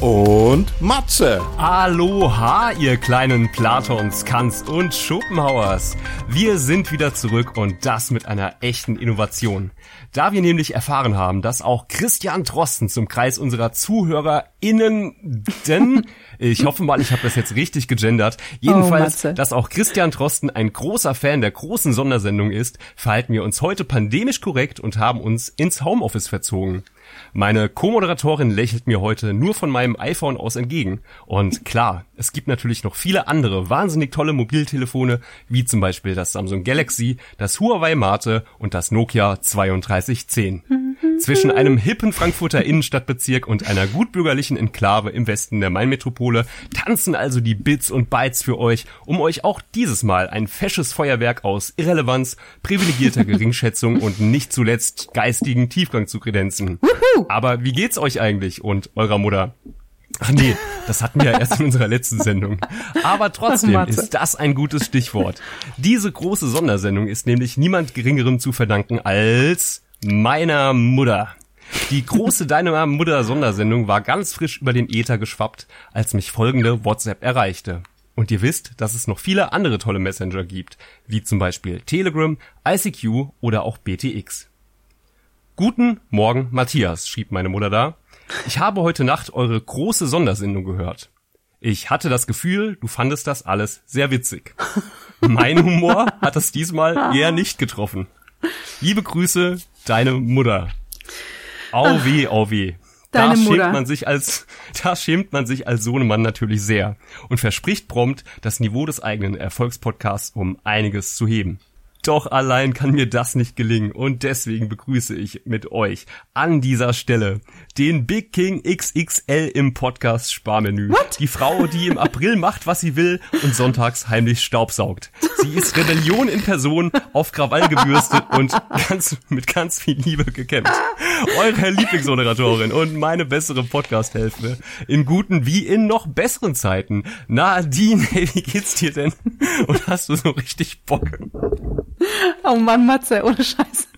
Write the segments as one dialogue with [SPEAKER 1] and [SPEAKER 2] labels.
[SPEAKER 1] und Matze.
[SPEAKER 2] Aloha, ihr kleinen Platons, Kants und Schopenhauers. Wir sind wieder zurück und das mit einer echten Innovation. Da wir nämlich erfahren haben, dass auch Christian Drosten zum Kreis unserer ZuhörerInnen, denn ich hoffe mal, ich habe das jetzt richtig gegendert. Jedenfalls, oh, dass auch Christian Drosten ein großer Fan der großen Sondersendung ist, verhalten wir uns heute pandemisch korrekt und haben uns ins Homeoffice verzogen. Meine Co-Moderatorin lächelt mir heute nur von meinem iPhone aus entgegen. Und klar, es gibt natürlich noch viele andere wahnsinnig tolle Mobiltelefone, wie zum Beispiel das Samsung Galaxy, das Huawei Mate und das Nokia 3210. Zwischen einem hippen Frankfurter Innenstadtbezirk und einer gutbürgerlichen Enklave im Westen der Mainmetropole tanzen also die Bits und Bytes für euch, um euch auch dieses Mal ein fesches Feuerwerk aus Irrelevanz, privilegierter Geringschätzung und nicht zuletzt geistigen Tiefgang zu kredenzen. Aber wie geht's euch eigentlich und eurer Mutter? Ach nee, das hatten wir ja erst in unserer letzten Sendung. Aber trotzdem ist das ein gutes Stichwort. Diese große Sondersendung ist nämlich niemand Geringerem zu verdanken als meiner Mutter. Die große Deine Mutter Sondersendung war ganz frisch über den Ether geschwappt, als mich folgende WhatsApp erreichte. Und ihr wisst, dass es noch viele andere tolle Messenger gibt, wie zum Beispiel Telegram, ICQ oder auch BTX. Guten Morgen, Matthias, schrieb meine Mutter da. Ich habe heute Nacht eure große Sondersendung gehört. Ich hatte das Gefühl, du fandest das alles sehr witzig. Mein Humor hat es diesmal eher nicht getroffen. Liebe Grüße, deine Mutter. Au weh, au weh. Deine da schämt Mutter. man sich als, da schämt man sich als Sohnemann natürlich sehr und verspricht prompt, das Niveau des eigenen Erfolgspodcasts um einiges zu heben. Doch allein kann mir das nicht gelingen und deswegen begrüße ich mit euch an dieser Stelle den Big King XXL im Podcast Sparmenü. What? Die Frau, die im April macht, was sie will und sonntags heimlich staubsaugt. Sie ist Rebellion in Person, auf Krawall gebürstet und ganz, mit ganz viel Liebe gekämpft. Eure Lieblingsmoderatorin und meine bessere Podcast-Hälfte in guten wie in noch besseren Zeiten. Nadine, wie geht's dir denn? Und hast du so richtig Bock?
[SPEAKER 3] Oh Mann, Matze, ohne Scheiß.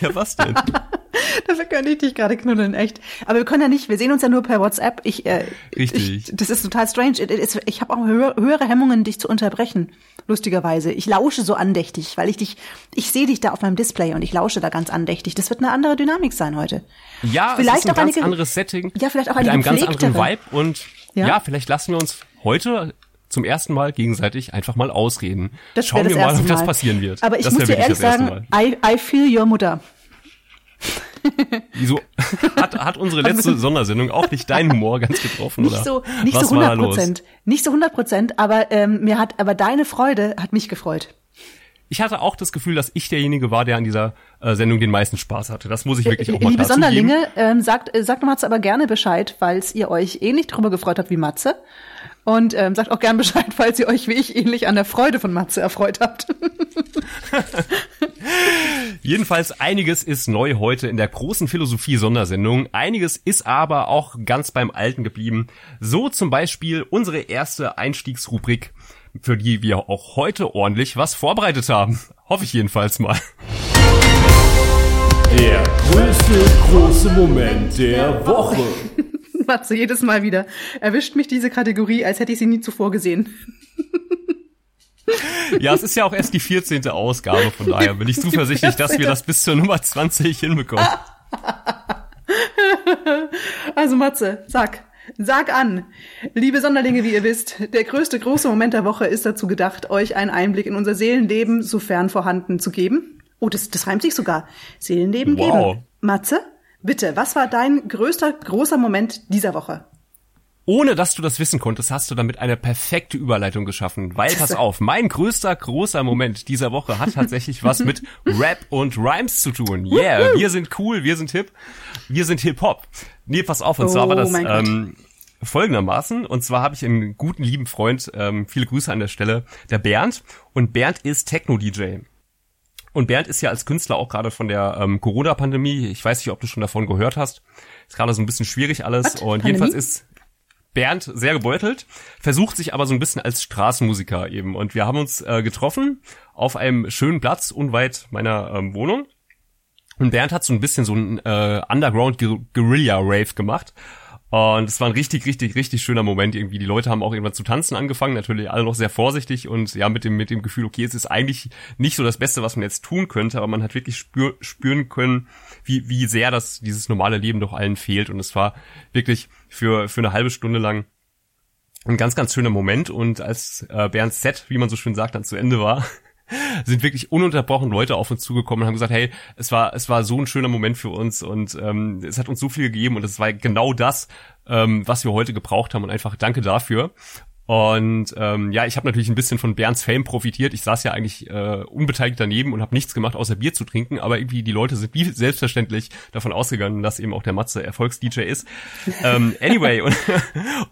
[SPEAKER 2] Ja, was denn?
[SPEAKER 3] Dafür könnte ich dich gerade knuddeln, echt. Aber wir können ja nicht, wir sehen uns ja nur per WhatsApp. Ich, äh,
[SPEAKER 2] Richtig.
[SPEAKER 3] Ich, das ist total strange. Ich, habe auch höhere Hemmungen, dich zu unterbrechen, lustigerweise. Ich lausche so andächtig, weil ich dich, ich sehe dich da auf meinem Display und ich lausche da ganz andächtig. Das wird eine andere Dynamik sein heute.
[SPEAKER 2] Ja, vielleicht es ist ein auch ganz eine, anderes Setting.
[SPEAKER 3] Ja, vielleicht auch eine
[SPEAKER 2] mit einem ganz anderen Vibe und ja? ja, vielleicht lassen wir uns heute zum ersten Mal gegenseitig einfach mal ausreden. Das Schauen wir mal, ob das passieren wird.
[SPEAKER 3] Aber ich
[SPEAKER 2] das
[SPEAKER 3] muss dir ehrlich sagen, I, I feel your Mutter.
[SPEAKER 2] Wieso hat, hat unsere letzte Sondersendung auch nicht deinen Humor ganz getroffen
[SPEAKER 3] nicht
[SPEAKER 2] oder?
[SPEAKER 3] So, nicht Was so 100 Prozent, nicht so 100 Prozent, aber ähm, mir hat, aber deine Freude hat mich gefreut.
[SPEAKER 2] Ich hatte auch das Gefühl, dass ich derjenige war, der an dieser äh, Sendung den meisten Spaß hatte. Das muss ich wirklich auch mal
[SPEAKER 3] Liebe Sonderlinge, ähm, sagt, äh, sagt Matze aber gerne Bescheid, falls ihr euch ähnlich drüber gefreut habt wie Matze. Und ähm, sagt auch gern Bescheid, falls ihr euch wie ich ähnlich an der Freude von Matze erfreut habt.
[SPEAKER 2] Jedenfalls einiges ist neu heute in der großen Philosophie-Sondersendung. Einiges ist aber auch ganz beim Alten geblieben. So zum Beispiel unsere erste Einstiegsrubrik, für die wir auch heute ordentlich was vorbereitet haben. Hoffe ich jedenfalls mal.
[SPEAKER 1] Der größte große Moment der Woche.
[SPEAKER 3] Matze, jedes Mal wieder. Erwischt mich diese Kategorie, als hätte ich sie nie zuvor gesehen.
[SPEAKER 2] Ja, es ist ja auch erst die 14. Ausgabe, von daher bin ich zuversichtlich, dass wir das bis zur Nummer 20 hinbekommen.
[SPEAKER 3] Also Matze, sag, sag an. Liebe Sonderlinge, wie ihr wisst, der größte große Moment der Woche ist dazu gedacht, euch einen Einblick in unser Seelenleben, sofern vorhanden, zu geben. Oh, das, das reimt sich sogar. Seelenleben wow. geben. Matze, Bitte, was war dein größter, großer Moment dieser Woche?
[SPEAKER 2] ohne dass du das wissen konntest, hast du damit eine perfekte Überleitung geschaffen. Weil, pass auf, mein größter, großer Moment dieser Woche hat tatsächlich was mit Rap und Rhymes zu tun. Yeah, wir sind cool, wir sind hip, wir sind Hip-Hop. Nee, pass auf, und zwar war
[SPEAKER 3] Oh
[SPEAKER 2] das
[SPEAKER 3] mein Gott.
[SPEAKER 2] ähm, folgendermaßen. Und zwar habe ich einen guten, lieben Freund, ähm, viele Grüße an der Stelle, der Bernd. Und Bernd ist Techno-DJ. Und Bernd ist ja als Künstler auch gerade von der ähm, Corona-Pandemie, ich weiß nicht, ob du schon davon gehört hast, ist gerade so ein bisschen schwierig alles.
[SPEAKER 3] Was?
[SPEAKER 2] Und
[SPEAKER 3] Pandemie?
[SPEAKER 2] jedenfalls ist Bernd sehr gebeutelt, versucht sich aber so ein bisschen als Straßenmusiker eben. Und wir haben uns äh, getroffen auf einem schönen Platz unweit meiner ähm, Wohnung. Und Bernd hat so ein bisschen so ein äh, Underground Guerilla Rave gemacht. Und es war ein richtig, richtig, richtig schöner Moment irgendwie. Die Leute haben auch irgendwann zu tanzen angefangen, natürlich alle noch sehr vorsichtig und ja, mit dem, mit dem Gefühl, okay, es ist eigentlich nicht so das Beste, was man jetzt tun könnte, aber man hat wirklich spür, spüren können, wie, wie sehr das, dieses normale Leben doch allen fehlt. Und es war wirklich für, für eine halbe Stunde lang ein ganz, ganz schöner Moment. Und als äh, Bernds Set, wie man so schön sagt, dann zu Ende war, sind wirklich ununterbrochen Leute auf uns zugekommen und haben gesagt, hey, es war, es war so ein schöner Moment für uns und ähm, es hat uns so viel gegeben und es war genau das, ähm, was wir heute gebraucht haben und einfach danke dafür. Und ähm, ja, ich habe natürlich ein bisschen von Bernds Fame profitiert. Ich saß ja eigentlich äh, unbeteiligt daneben und habe nichts gemacht, außer Bier zu trinken. Aber irgendwie die Leute sind wie selbstverständlich davon ausgegangen, dass eben auch der Matze Erfolgs-DJ ist. ähm, anyway, und,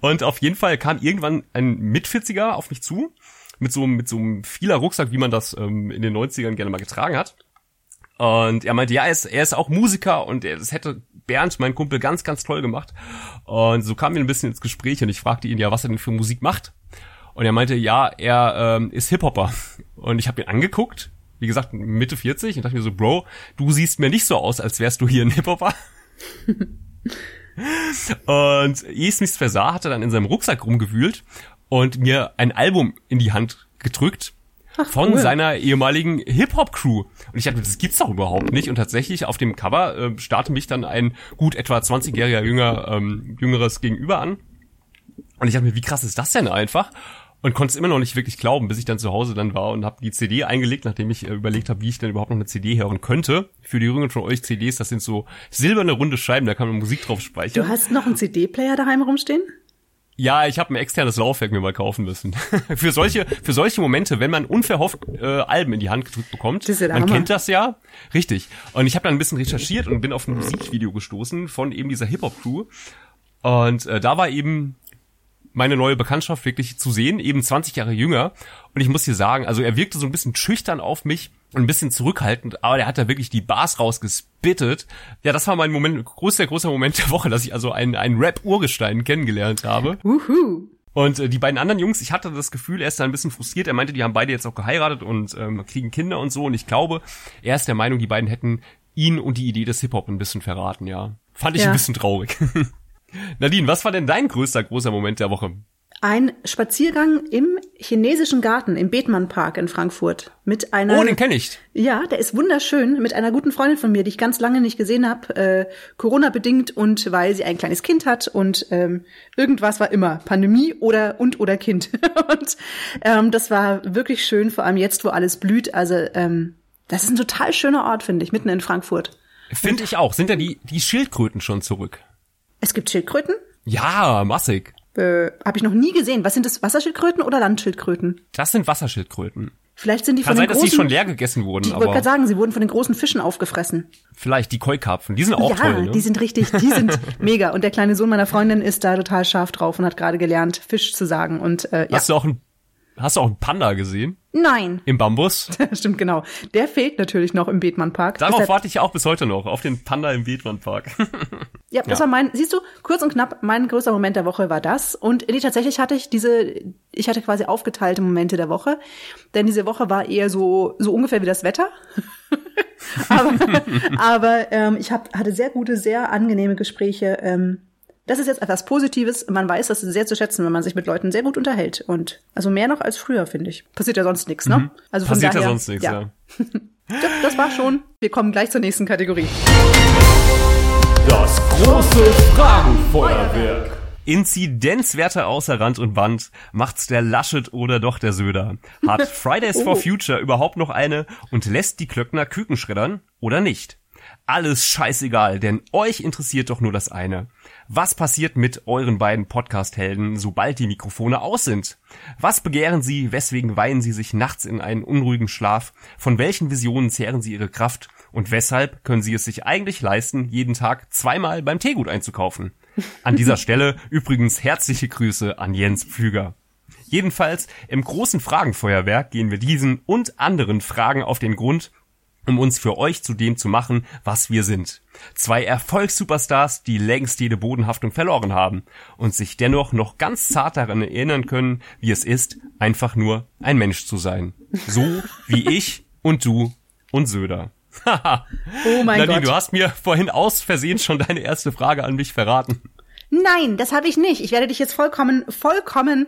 [SPEAKER 2] und auf jeden Fall kam irgendwann ein Mitvierziger auf mich zu mit so, mit so einem vieler Rucksack, wie man das ähm, in den 90ern gerne mal getragen hat. Und er meinte, ja, er ist, er ist auch Musiker und er, das hätte Bernd, mein Kumpel, ganz, ganz toll gemacht. Und so kamen wir ein bisschen ins Gespräch und ich fragte ihn ja, was er denn für Musik macht. Und er meinte, ja, er ähm, ist Hip-Hopper. Und ich habe ihn angeguckt, wie gesagt, Mitte 40 und dachte mir so, Bro, du siehst mir nicht so aus, als wärst du hier ein Hip-Hopper. und ehe es mich versah, hat er dann in seinem Rucksack rumgewühlt und mir ein Album in die Hand gedrückt von
[SPEAKER 3] cool.
[SPEAKER 2] seiner ehemaligen Hip-Hop-Crew. Und ich dachte, das gibt's doch überhaupt nicht. Und tatsächlich auf dem Cover äh, starrte mich dann ein gut etwa 20-jähriger Jünger, ähm, Jüngeres gegenüber an. Und ich dachte mir, wie krass ist das denn einfach? Und konnte es immer noch nicht wirklich glauben, bis ich dann zu Hause dann war und habe die CD eingelegt, nachdem ich äh, überlegt habe, wie ich denn überhaupt noch eine CD hören könnte. Für die Jüngeren von euch CDs, das sind so silberne runde Scheiben, da kann man Musik drauf speichern.
[SPEAKER 3] Du hast noch einen CD-Player daheim rumstehen?
[SPEAKER 2] Ja, ich habe ein externes Laufwerk mir mal kaufen müssen. für solche für solche Momente, wenn man unverhofft äh, Alben in die Hand gedrückt bekommt. Man
[SPEAKER 3] Hammer.
[SPEAKER 2] kennt das ja. Richtig. Und ich habe dann ein bisschen recherchiert und bin auf ein Musikvideo gestoßen von eben dieser Hip-Hop-Crew. Und äh, da war eben meine neue Bekanntschaft wirklich zu sehen, eben 20 Jahre jünger. Und ich muss dir sagen, also er wirkte so ein bisschen schüchtern auf mich ein bisschen zurückhaltend, aber der hat da wirklich die Bars rausgespittet. Ja, das war mein Moment, großer, großer Moment der Woche, dass ich also einen, einen Rap-Urgestein kennengelernt habe.
[SPEAKER 3] Wuhu.
[SPEAKER 2] Und äh, die beiden anderen Jungs, ich hatte das Gefühl, er ist da ein bisschen frustriert. Er meinte, die haben beide jetzt auch geheiratet und ähm, kriegen Kinder und so. Und ich glaube, er ist der Meinung, die beiden hätten ihn und die Idee des Hip-Hop ein bisschen verraten, ja. Fand ich
[SPEAKER 3] Ja.
[SPEAKER 2] ein bisschen traurig. Nadine, was war denn dein größter, großer Moment der Woche?
[SPEAKER 3] Ein Spaziergang im chinesischen Garten im Bethmann Park in Frankfurt mit einer
[SPEAKER 2] Oh, den kenne ich.
[SPEAKER 3] Ja, der ist wunderschön mit einer guten Freundin von mir, die ich ganz lange nicht gesehen habe, äh, Corona bedingt und weil sie ein kleines Kind hat und ähm, irgendwas war immer Pandemie oder und oder Kind und ähm, das war wirklich schön, vor allem jetzt, wo alles blüht. Also ähm, das ist ein total schöner Ort, finde ich, mitten in Frankfurt.
[SPEAKER 2] Finde ich auch. Sind ja die, die Schildkröten schon zurück?
[SPEAKER 3] Es gibt Schildkröten,
[SPEAKER 2] Ja, massig.
[SPEAKER 3] Äh, habe ich noch nie gesehen. Was sind das? Wasserschildkröten oder Landschildkröten?
[SPEAKER 2] Das sind Wasserschildkröten.
[SPEAKER 3] Vielleicht sind die
[SPEAKER 2] Kann
[SPEAKER 3] von
[SPEAKER 2] sein,
[SPEAKER 3] den
[SPEAKER 2] dass die
[SPEAKER 3] großen.
[SPEAKER 2] schon leer gegessen wurden,
[SPEAKER 3] ich wollte gerade sagen, sie wurden von den großen Fischen aufgefressen.
[SPEAKER 2] vielleicht die Keukarpfen. Die sind auch
[SPEAKER 3] ja,
[SPEAKER 2] toll, ne?
[SPEAKER 3] die sind richtig, die sind mega. Und der kleine Sohn meiner Freundin ist da total scharf drauf und hat gerade gelernt, Fisch zu sagen. Und äh, ja,
[SPEAKER 2] Hast du auch ein, hast du auch einen Panda gesehen?
[SPEAKER 3] nein,
[SPEAKER 2] Im Bambus?
[SPEAKER 3] stimmt genau. Der fehlt natürlich noch im Bethmann Park.
[SPEAKER 2] Darauf
[SPEAKER 3] Deshalb-
[SPEAKER 2] warte ich auch bis heute noch, auf den Panda im Bethmann-Park.
[SPEAKER 3] Ja, das
[SPEAKER 2] Ja.
[SPEAKER 3] war mein, siehst du, kurz und knapp, mein größter Moment der Woche war das. Und nee, tatsächlich hatte ich diese, ich hatte quasi aufgeteilte Momente der Woche. Denn diese Woche war eher so, so ungefähr wie das Wetter. aber aber ähm, ich hab, hatte sehr gute, sehr angenehme Gespräche. Ähm, das ist jetzt etwas Positives. Man weiß das sehr zu schätzen, wenn man sich mit Leuten sehr gut unterhält. Und also mehr noch als früher, finde ich. Passiert ja sonst nichts, ne? Also von
[SPEAKER 2] Mhm. Passiert ja
[SPEAKER 3] daher,
[SPEAKER 2] sonst nichts, ja.
[SPEAKER 3] ja, das war schon. Wir kommen gleich zur nächsten Kategorie.
[SPEAKER 4] Das große Fragenfeuerwerk.
[SPEAKER 2] Inzidenzwerte außer Rand und Band. Macht's der Laschet oder doch der Söder? Hat Fridays for
[SPEAKER 3] Oh.
[SPEAKER 2] Future überhaupt noch eine und lässt die Klöckner Küken schreddern oder nicht? alles scheißegal, denn euch interessiert doch nur das eine. Was passiert mit euren beiden Podcast-Helden, sobald die Mikrofone aus sind? Was begehren sie? Weswegen weihen sie sich nachts in einen unruhigen Schlaf? Von welchen Visionen zehren sie ihre Kraft? Und weshalb können sie es sich eigentlich leisten, jeden Tag zweimal beim Teegut einzukaufen? An dieser Stelle übrigens herzliche Grüße an Jens Pflüger. Jedenfalls im großen Fragenfeuerwerk gehen wir diesen und anderen Fragen auf den Grund um uns für euch zu dem zu machen, was wir sind. Zwei Erfolgssuperstars, die längst jede Bodenhaftung verloren haben und sich dennoch noch ganz zart daran erinnern können, wie es ist, einfach nur ein Mensch zu sein. So wie ich und du und Söder.
[SPEAKER 3] Oh mein
[SPEAKER 2] Nadine,
[SPEAKER 3] Gott.
[SPEAKER 2] du hast mir vorhin aus Versehen schon deine erste Frage an mich verraten.
[SPEAKER 3] Nein, das habe ich nicht. Ich werde dich jetzt vollkommen, vollkommen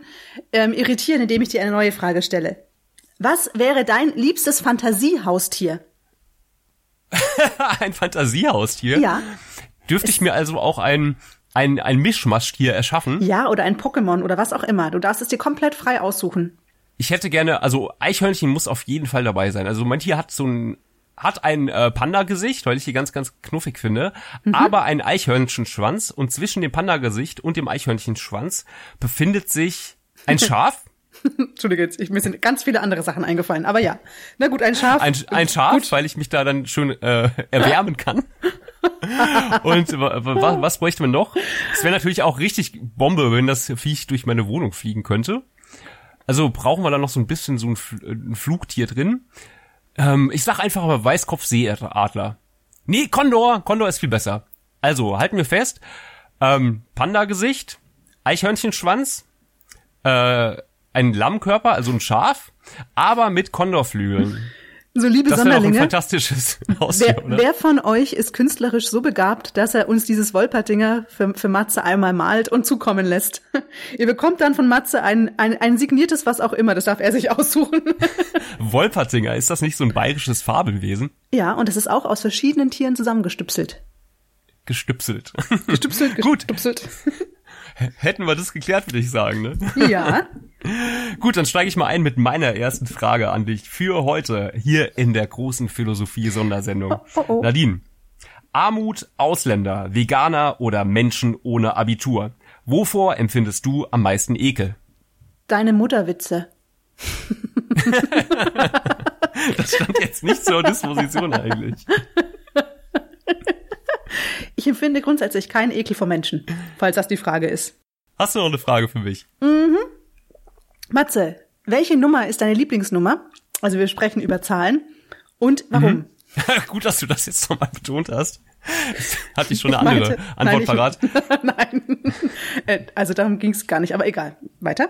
[SPEAKER 3] ähm, irritieren, indem ich dir eine neue Frage stelle. Was wäre dein liebstes Fantasiehaustier?
[SPEAKER 2] ein Fantasiehaustier?
[SPEAKER 3] Ja.
[SPEAKER 2] Dürfte ich mir also auch ein, ein, ein Mischmaschtier erschaffen?
[SPEAKER 3] Ja, oder ein Pokémon oder was auch immer. Du darfst es dir komplett frei aussuchen.
[SPEAKER 2] Ich hätte gerne, also Eichhörnchen muss auf jeden Fall dabei sein. Also mein Tier hat so ein hat ein äh, Panda-Gesicht, weil ich die ganz, ganz knuffig finde, mhm. aber ein Eichhörnchenschwanz und zwischen dem Panda-Gesicht und dem Eichhörnchenschwanz befindet sich ein Schaf.
[SPEAKER 3] Entschuldige, jetzt, ich, mir sind ganz viele andere Sachen eingefallen, aber ja. Na gut, ein Schaf.
[SPEAKER 2] Ein, ein Schaf, gut. weil ich mich da dann schön äh, erwärmen kann. und was, bräuchte man noch? Es wäre natürlich auch richtig Bombe, wenn das Viech durch meine Wohnung fliegen könnte. Also brauchen wir da noch so ein bisschen so ein, ein Flugtier drin. Ähm, ich sag einfach aber Weißkopfseeadler. Nee, Kondor. Kondor ist viel besser. Also, halten wir fest. Ähm, Panda-Gesicht, Eichhörnchenschwanz, äh, ein Lammkörper, also ein Schaf, aber mit Kondorflügeln.
[SPEAKER 3] So, liebe
[SPEAKER 2] das
[SPEAKER 3] Sonderlinge.
[SPEAKER 2] Doch ein fantastisches Haustier,
[SPEAKER 3] wer, wer von euch ist künstlerisch so begabt, dass er uns dieses Wolpertinger für, für Matze einmal malt und zukommen lässt? Ihr bekommt dann von Matze ein, ein, ein signiertes was auch immer, das darf er sich aussuchen.
[SPEAKER 2] Wolpertinger, ist das nicht so ein bayerisches Fabelwesen?
[SPEAKER 3] Ja, und es ist auch aus verschiedenen Tieren zusammengestüpselt.
[SPEAKER 2] Gestüpselt.
[SPEAKER 3] Gestüpselt, gestüpselt.
[SPEAKER 2] Hätten wir das geklärt, würde ich sagen, ne?
[SPEAKER 3] Ja.
[SPEAKER 2] Gut, dann steige ich mal ein mit meiner ersten Frage an dich für heute hier in der großen Philosophie-Sondersendung.
[SPEAKER 3] Oh, oh, oh.
[SPEAKER 2] Nadine, Armut, Ausländer, Veganer oder Menschen ohne Abitur. Wovor empfindest du am meisten Ekel?
[SPEAKER 3] Deine Mutterwitze.
[SPEAKER 2] das stand jetzt nicht zur Disposition eigentlich.
[SPEAKER 3] Ich empfinde grundsätzlich keinen Ekel vor Menschen, falls das die Frage ist.
[SPEAKER 2] Hast du noch eine Frage für mich?
[SPEAKER 3] Mhm. Matze, welche Nummer ist deine Lieblingsnummer? Also wir sprechen über Zahlen. Und warum? Mhm.
[SPEAKER 2] Gut, dass du das jetzt nochmal betont hast. Hatte ich schon eine andere meinte, Antwort nein, parat?
[SPEAKER 3] nein. Äh, also darum ging es gar nicht, aber egal. Weiter.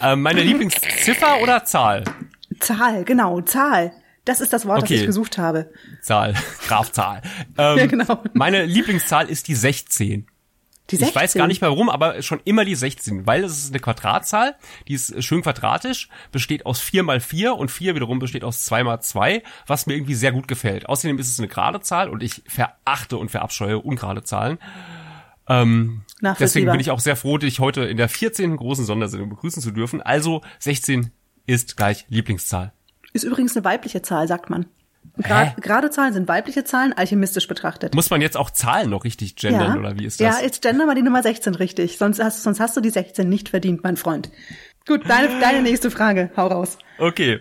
[SPEAKER 2] Äh, meine Lieblingsziffer oder Zahl?
[SPEAKER 3] Zahl, genau, Zahl. Das ist das Wort, okay. das ich gesucht habe.
[SPEAKER 2] Zahl, Grafzahl. Ähm,
[SPEAKER 3] ja, genau.
[SPEAKER 2] Meine Lieblingszahl ist die 16.
[SPEAKER 3] Die 16?
[SPEAKER 2] Ich weiß gar nicht mehr warum, aber schon immer die 16, weil es ist eine Quadratzahl, die ist schön quadratisch, besteht aus 4 mal 4 und 4 wiederum besteht aus 2 mal 2, was mir irgendwie sehr gut gefällt. Außerdem ist es eine gerade Zahl und ich verachte und verabscheue ungerade Zahlen. Ähm, deswegen bin ich auch sehr froh, dich heute in der 14. großen Sondersendung begrüßen zu dürfen. Also 16 ist gleich Lieblingszahl.
[SPEAKER 3] Ist übrigens eine weibliche Zahl, sagt man. Gra gerade Zahlen sind weibliche Zahlen, alchemistisch betrachtet.
[SPEAKER 2] Muss man jetzt auch Zahlen noch richtig gendern,
[SPEAKER 3] ja.
[SPEAKER 2] oder wie ist das?
[SPEAKER 3] Ja, jetzt gender mal die Nummer 16 richtig. Sonst hast, sonst hast du die 16 nicht verdient, mein Freund. Gut, deine, deine nächste Frage. Hau raus.
[SPEAKER 2] Okay.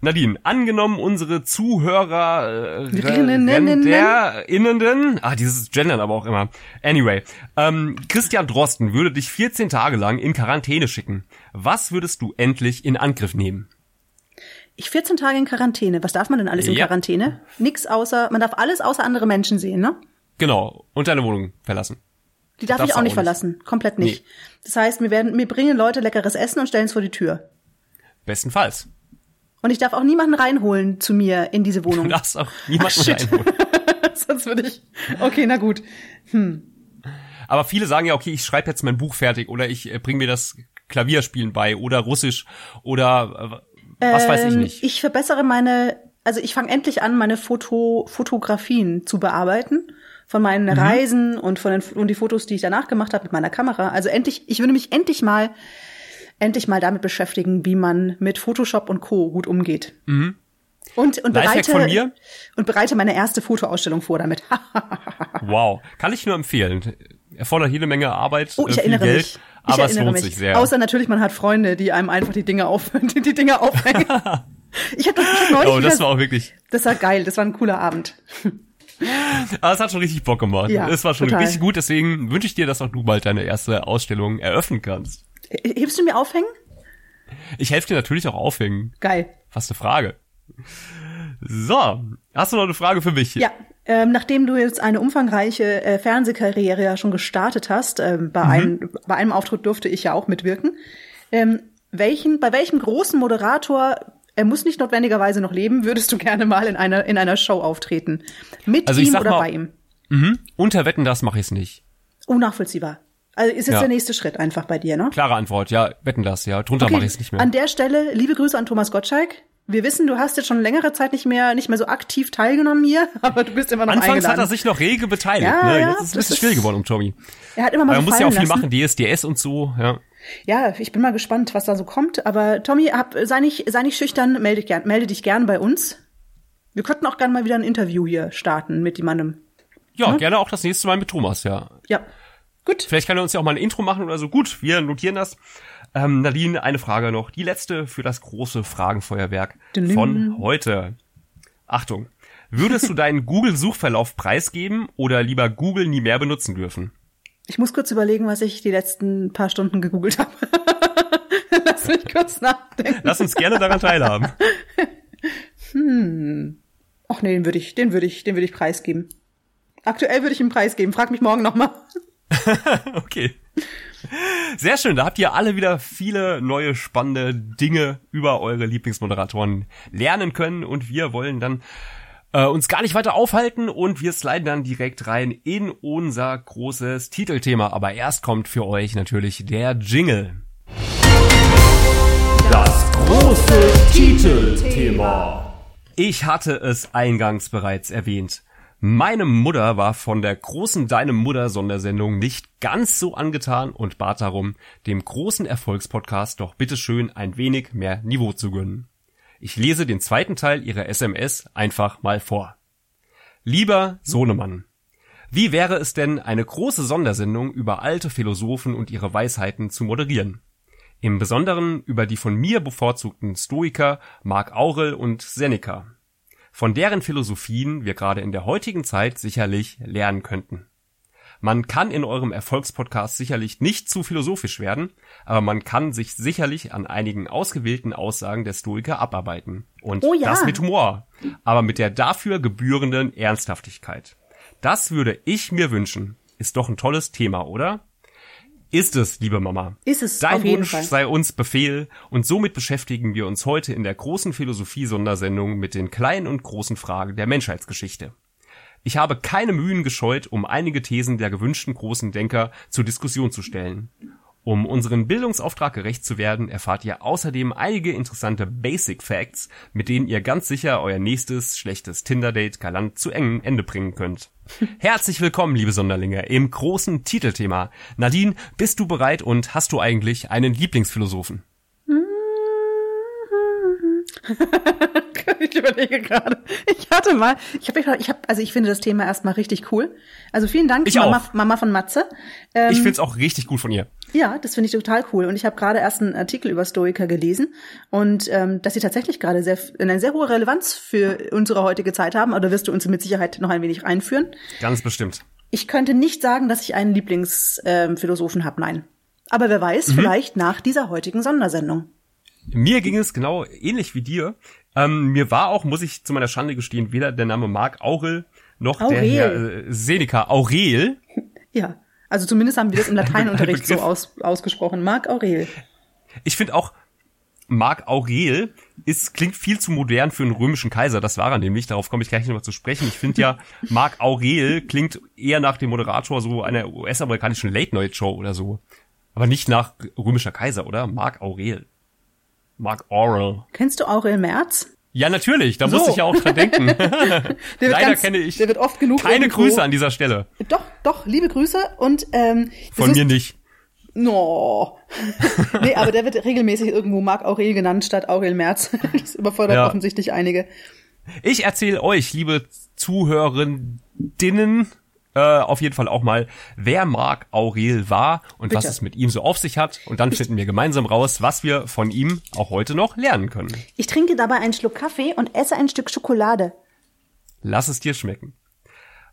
[SPEAKER 2] Nadine, angenommen unsere Zuhörer äh, Innenden, ah, dieses Gendern aber auch immer. Anyway, ähm, Christian Drosten würde dich 14 Tage lang in Quarantäne schicken. Was würdest du endlich in Angriff nehmen?
[SPEAKER 3] Ich 14 Tage in Quarantäne. Was darf man denn alles in ja. Quarantäne? Nix außer, man darf alles außer andere Menschen sehen, ne?
[SPEAKER 2] Genau. Und deine Wohnung verlassen.
[SPEAKER 3] Die darf ich auch nicht verlassen. Komplett nicht. Nee. Das heißt, mir werden, mir bringen Leute leckeres Essen und stellen es vor die Tür.
[SPEAKER 2] Bestenfalls.
[SPEAKER 3] Und ich darf auch niemanden reinholen zu mir in diese Wohnung.
[SPEAKER 2] Du darfst auch niemanden Ach, reinholen.
[SPEAKER 3] Sonst würde ich. Okay, na gut. Hm.
[SPEAKER 2] Aber viele sagen ja, okay, ich schreibe jetzt mein Buch fertig oder ich äh, bringe mir das Klavierspielen bei oder Russisch oder äh, was ähm, weiß ich ähm, nicht.
[SPEAKER 3] Ich verbessere meine, also ich fange endlich an, meine Foto, Fotografien zu bearbeiten von meinen mhm. Reisen und von den und die Fotos, die ich danach gemacht habe mit meiner Kamera. Also endlich, ich würde mich endlich mal endlich mal damit beschäftigen, wie man mit Photoshop und Co. gut umgeht.
[SPEAKER 2] Mhm.
[SPEAKER 3] Und, und
[SPEAKER 2] Lifehack
[SPEAKER 3] bereite, und bereite meine erste Fotoausstellung vor damit.
[SPEAKER 2] Wow, kann ich nur empfehlen. Erfordert jede Menge Arbeit,
[SPEAKER 3] Oh, ich
[SPEAKER 2] äh, viel
[SPEAKER 3] erinnere
[SPEAKER 2] Geld,
[SPEAKER 3] mich. Ich
[SPEAKER 2] aber es lohnt
[SPEAKER 3] mich.
[SPEAKER 2] sich sehr.
[SPEAKER 3] Außer natürlich, man hat Freunde, die einem einfach die Dinge auf, die, die Dinge aufhängen. ich hatte hab neulich
[SPEAKER 2] oh, das
[SPEAKER 3] wieder-
[SPEAKER 2] war auch wirklich,
[SPEAKER 3] das war geil, das war ein cooler Abend.
[SPEAKER 2] aber es hat schon richtig Bock gemacht.
[SPEAKER 3] Ja,
[SPEAKER 2] es war schon
[SPEAKER 3] total.
[SPEAKER 2] richtig gut, deswegen wünsche ich dir, dass auch du bald deine erste Ausstellung eröffnen kannst.
[SPEAKER 3] Hebst du mir aufhängen?
[SPEAKER 2] Ich helfe dir natürlich auch aufhängen.
[SPEAKER 3] Geil.
[SPEAKER 2] Fast eine Frage. So, hast du noch eine Frage für mich?
[SPEAKER 3] Ja, ähm, nachdem du jetzt eine umfangreiche äh, Fernsehkarriere ja schon gestartet hast, ähm, bei, einem, bei einem Auftritt durfte ich ja auch mitwirken. Ähm, welchen, bei welchem großen Moderator, er muss nicht notwendigerweise noch leben, würdest du gerne mal in einer, in einer Show auftreten? Mit
[SPEAKER 2] Also
[SPEAKER 3] ihm oder
[SPEAKER 2] mal-
[SPEAKER 3] bei ihm?
[SPEAKER 2] Mhm. Unter Wetten, das mache ich es nicht.
[SPEAKER 3] Unnachvollziehbar. Also ist jetzt
[SPEAKER 2] Ja.
[SPEAKER 3] der nächste Schritt einfach bei dir, ne?
[SPEAKER 2] Klare Antwort, ja, Wetten, das, ja. Drunter mache ich es nicht mehr.
[SPEAKER 3] An der Stelle liebe Grüße an Thomas Gottschalk. Wir wissen, du hast jetzt schon längere Zeit nicht mehr, nicht mehr so aktiv teilgenommen hier, aber du bist immer noch
[SPEAKER 2] Anfangs
[SPEAKER 3] eingeladen.
[SPEAKER 2] hat er sich noch rege beteiligt,
[SPEAKER 3] Ja,
[SPEAKER 2] ne?
[SPEAKER 3] ja,
[SPEAKER 2] Jetzt ist es ein bisschen still geworden um Tommy.
[SPEAKER 3] er hat immer mal
[SPEAKER 2] man muss ja auch viel
[SPEAKER 3] lassen.
[SPEAKER 2] machen, DSDS und so, ja.
[SPEAKER 3] Ja, ich bin mal gespannt, was da so kommt. Aber Tommy, hab, sei, nicht, sei nicht schüchtern, melde, dich gern, melde dich gern bei uns. Wir könnten auch gern mal wieder ein Interview hier starten mit jemandem.
[SPEAKER 2] Ja, gerne auch das nächste Mal mit Thomas, ja.
[SPEAKER 3] Ja, gut.
[SPEAKER 2] Vielleicht kann er uns ja auch mal ein Intro machen oder so. Gut, wir notieren das. Ähm, Nadine, eine Frage noch. Die letzte für das große Fragenfeuerwerk
[SPEAKER 3] Ding.
[SPEAKER 2] von heute. Achtung. Würdest du deinen Google-Suchverlauf preisgeben oder lieber Google nie mehr benutzen dürfen?
[SPEAKER 3] Ich muss kurz überlegen, was ich die letzten paar Stunden gegoogelt habe. Lass mich kurz nachdenken.
[SPEAKER 2] Lass uns gerne daran teilhaben.
[SPEAKER 3] Ach nee, den würde ich, den würde ich, den würde ich preisgeben. Aktuell würde ich ihm preisgeben. Frag mich morgen nochmal.
[SPEAKER 2] Okay. Sehr schön, da habt ihr alle wieder viele neue spannende Dinge über eure Lieblingsmoderatoren lernen können und wir wollen dann äh, uns gar nicht weiter aufhalten und wir sliden dann direkt rein in unser großes Titelthema. Aber erst kommt für euch natürlich der Jingle.
[SPEAKER 4] Das große Titelthema.
[SPEAKER 2] Ich hatte es eingangs bereits erwähnt. Meine Mutter war von der großen Deine Mutter Sondersendung nicht ganz so angetan und bat darum, dem großen Erfolgspodcast doch bitteschön ein wenig mehr Niveau zu gönnen. Ich lese den zweiten Teil ihrer SMS einfach mal vor. Lieber Sohnemann, wie wäre es denn, eine große Sondersendung über alte Philosophen und ihre Weisheiten zu moderieren? Im Besonderen über die von mir bevorzugten Stoiker Marc Aurel und Seneca von deren Philosophien wir gerade in der heutigen Zeit sicherlich lernen könnten. Man kann in eurem Erfolgspodcast sicherlich nicht zu philosophisch werden, aber man kann sich sicherlich an einigen ausgewählten Aussagen der Stoiker abarbeiten. Und
[SPEAKER 3] Oh ja.
[SPEAKER 2] das mit Humor, aber mit der dafür gebührenden Ernsthaftigkeit. Das würde ich mir wünschen. Ist doch ein tolles Thema, oder? Ist es, liebe Mama.
[SPEAKER 3] Ist es,
[SPEAKER 2] Dein
[SPEAKER 3] auf jeden
[SPEAKER 2] Wunsch
[SPEAKER 3] Fall.
[SPEAKER 2] sei uns Befehl und somit beschäftigen wir uns heute in der großen Philosophie-Sondersendung mit den kleinen und großen Fragen der Menschheitsgeschichte. Ich habe keine Mühen gescheut, um einige Thesen der gewünschten großen Denker zur Diskussion zu stellen. Um unseren Bildungsauftrag gerecht zu werden, erfahrt ihr außerdem einige interessante Basic Facts, mit denen ihr ganz sicher euer nächstes schlechtes Tinder-Date galant zu engem Ende bringen könnt. Herzlich willkommen, liebe Sonderlinge, im großen Titelthema. Nadine, bist du bereit und hast du eigentlich einen Lieblingsphilosophen?
[SPEAKER 3] Ich überlege gerade. Ich hatte mal, ich habe, ich hab, also ich finde das Thema erstmal richtig cool. Also vielen Dank, Mama. Mama von Matze. Ähm,
[SPEAKER 2] Ich find's auch richtig gut von ihr.
[SPEAKER 3] Ja, das finde ich total cool. Und ich habe gerade erst einen Artikel über Stoiker gelesen und ähm, dass sie tatsächlich gerade sehr, eine sehr hohe Relevanz für unsere heutige Zeit haben. Aber da wirst du uns mit Sicherheit noch ein wenig einführen.
[SPEAKER 2] Ganz bestimmt.
[SPEAKER 3] Ich könnte nicht sagen, dass ich einen Lieblingsphilosophen ähm, habe, nein. Aber wer
[SPEAKER 2] Mhm.
[SPEAKER 3] weiß, vielleicht nach dieser heutigen Sondersendung.
[SPEAKER 2] Mir ging es genau ähnlich wie dir. Ähm, mir war auch, muss ich zu meiner Schande gestehen, weder der Name Marc Aurel noch der
[SPEAKER 3] Aurel.
[SPEAKER 2] Herr äh, Seneca Aurel.
[SPEAKER 3] Ja, also zumindest haben wir das im Lateinunterricht so aus, ausgesprochen. Marc Aurel.
[SPEAKER 2] Ich finde auch, Marc Aurel ist, klingt viel zu modern für einen römischen Kaiser. Das war er nämlich. Darauf komme ich gleich nochmal zu sprechen. Ich finde ja, Marc Aurel klingt eher nach dem Moderator so einer US-amerikanischen Late-Night-Show oder so. Aber nicht nach römischer Kaiser, oder? Marc Aurel. Marc Aurel.
[SPEAKER 3] Kennst du Aurel Merz?
[SPEAKER 2] Ja, natürlich. Da
[SPEAKER 3] So.
[SPEAKER 2] muss ich ja auch dran denken. Leider
[SPEAKER 3] ganz-
[SPEAKER 2] kenne ich
[SPEAKER 3] Der wird oft genug
[SPEAKER 2] keine
[SPEAKER 3] irgendwo-
[SPEAKER 2] Grüße an dieser Stelle.
[SPEAKER 3] Doch, doch, liebe Grüße und ähm,
[SPEAKER 2] Von mir nicht.
[SPEAKER 3] No. nee, aber der wird regelmäßig irgendwo Marc Aurel genannt statt Aurel Merz. Das überfordert
[SPEAKER 2] Ja.
[SPEAKER 3] offensichtlich einige.
[SPEAKER 2] Ich erzähle euch, liebe Zuhörerinnen, äh, auf jeden Fall auch mal, wer Marc Aurel war und
[SPEAKER 3] Bitte.
[SPEAKER 2] was es mit ihm so auf sich hat. Und dann finden wir gemeinsam raus, was wir von ihm auch heute noch lernen können.
[SPEAKER 3] Ich trinke dabei einen Schluck Kaffee und esse ein Stück Schokolade.
[SPEAKER 2] Lass es dir schmecken.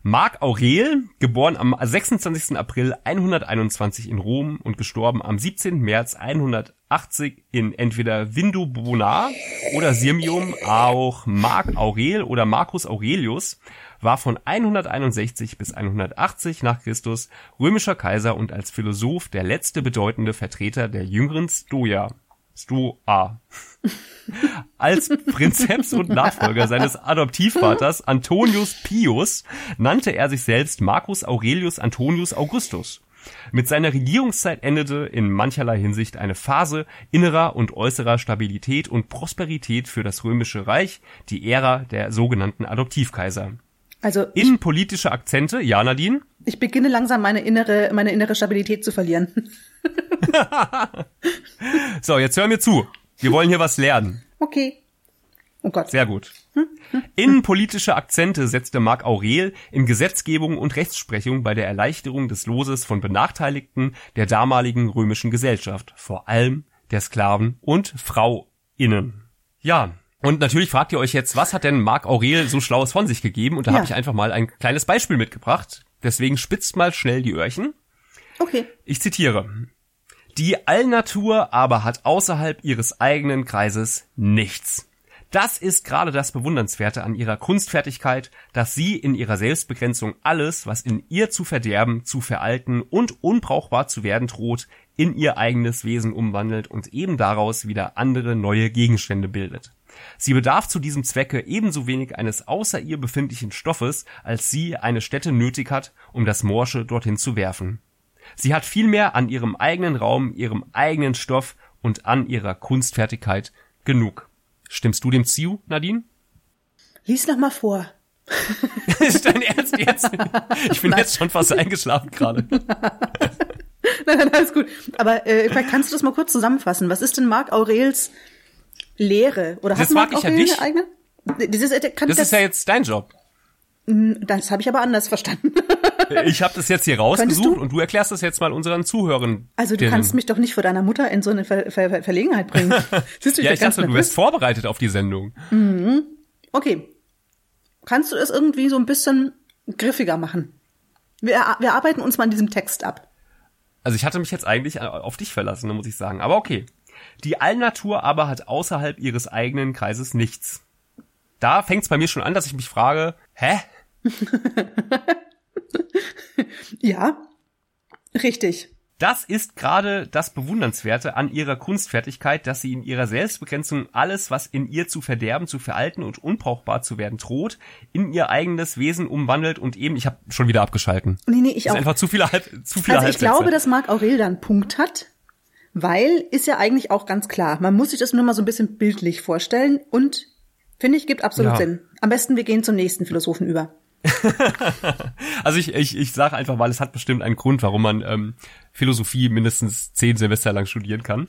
[SPEAKER 2] Marc Aurel, geboren am 26. April 121 in Rom und gestorben am 17. März 180 in entweder Vindobona oder Sirmium, auch Marc Aurel oder Marcus Aurelius, war von 161 bis 180 nach Christus römischer Kaiser und als Philosoph der letzte bedeutende Vertreter der jüngeren Stoa. Stoa. Als Prinzeps und Nachfolger seines Adoptivvaters Antonius Pius nannte er sich selbst Marcus Aurelius Antonius Augustus. Mit seiner Regierungszeit endete in mancherlei Hinsicht eine Phase innerer und äußerer Stabilität und Prosperität für das römische Reich, die Ära der sogenannten Adoptivkaiser.
[SPEAKER 3] Also
[SPEAKER 2] Innenpolitische Akzente, ja Nadine?
[SPEAKER 3] ich beginne langsam meine innere, meine innere Stabilität zu verlieren.
[SPEAKER 2] So, jetzt hör mir zu. Wir wollen hier was lernen.
[SPEAKER 3] Okay. Oh Gott.
[SPEAKER 2] Sehr gut. Innenpolitische Akzente setzte Marc Aurel in Gesetzgebung und Rechtsprechung bei der Erleichterung des Loses von Benachteiligten der damaligen römischen Gesellschaft, vor allem der Sklaven und Frauinnen. Ja, und natürlich fragt ihr euch jetzt, was hat denn Marc Aurel so Schlaues von sich gegeben? Und da
[SPEAKER 3] Ja.
[SPEAKER 2] habe ich einfach mal ein kleines Beispiel mitgebracht. Deswegen spitzt mal schnell die Öhrchen.
[SPEAKER 3] Okay.
[SPEAKER 2] Ich zitiere. Die Allnatur aber hat außerhalb ihres eigenen Kreises nichts. Das ist gerade das Bewundernswerte an ihrer Kunstfertigkeit, dass sie in ihrer Selbstbegrenzung alles, was in ihr zu verderben, zu veralten und unbrauchbar zu werden droht, in ihr eigenes Wesen umwandelt und eben daraus wieder andere neue Gegenstände bildet. Sie bedarf zu diesem Zwecke ebenso wenig eines außer ihr befindlichen Stoffes, als sie eine Stätte nötig hat, um das Morsche dorthin zu werfen. Sie hat vielmehr an ihrem eigenen Raum, ihrem eigenen Stoff und an ihrer Kunstfertigkeit genug. Stimmst du dem zu, Nadine?
[SPEAKER 3] Lies noch mal vor.
[SPEAKER 2] Ist dein Ernst jetzt? Ich bin jetzt schon fast eingeschlafen gerade.
[SPEAKER 3] Nein, nein, alles gut. Aber äh, vielleicht kannst du das mal kurz zusammenfassen. Was ist denn Marc Aurels Lehre? Oder
[SPEAKER 2] Das
[SPEAKER 3] hat Marc
[SPEAKER 2] frag ich ja dich.
[SPEAKER 3] eigene? Dieses, äh, kann
[SPEAKER 2] Das
[SPEAKER 3] das
[SPEAKER 2] ist ja jetzt dein Job.
[SPEAKER 3] das habe ich aber anders verstanden.
[SPEAKER 2] Ich habe das jetzt hier rausgesucht
[SPEAKER 3] du-
[SPEAKER 2] und du erklärst das jetzt mal unseren Zuhörern.
[SPEAKER 3] Also du kannst mich doch nicht vor deiner Mutter in so eine Ver Ver Ver Verlegenheit bringen. Siehst du,
[SPEAKER 2] Ja, ich dachte, du wärst vorbereitet auf die Sendung.
[SPEAKER 3] Okay. Kannst du es irgendwie so ein bisschen griffiger machen? Wir, wir arbeiten uns mal an diesem Text ab.
[SPEAKER 2] Also ich hatte mich jetzt eigentlich auf dich verlassen, muss ich sagen. Aber okay. Die Allnatur aber hat außerhalb ihres eigenen Kreises nichts. Da fängt's bei mir schon an, dass ich mich frage, hä?
[SPEAKER 3] Ja, richtig.
[SPEAKER 2] Das ist gerade das Bewundernswerte an ihrer Kunstfertigkeit, dass sie in ihrer Selbstbegrenzung alles, was in ihr zu verderben, zu veralten und unbrauchbar zu werden droht, in ihr eigenes Wesen umwandelt und eben, ich habe schon wieder abgeschalten.
[SPEAKER 3] Nee, nee, ich
[SPEAKER 2] Das
[SPEAKER 3] auch.
[SPEAKER 2] ist einfach zu viele, Halb, zu viele
[SPEAKER 3] Also ich
[SPEAKER 2] Halbsätze.
[SPEAKER 3] glaube, dass Marc Aurel da einen Punkt hat, weil ist ja eigentlich auch ganz klar. Man muss sich das nur mal so ein bisschen bildlich vorstellen und finde ich, gibt absolut
[SPEAKER 2] Ja.
[SPEAKER 3] Sinn. Am besten wir gehen zum nächsten Philosophen über.
[SPEAKER 2] Also ich, ich, ich sage einfach mal, es hat bestimmt einen Grund, warum man ähm, Philosophie mindestens zehn Semester lang studieren kann.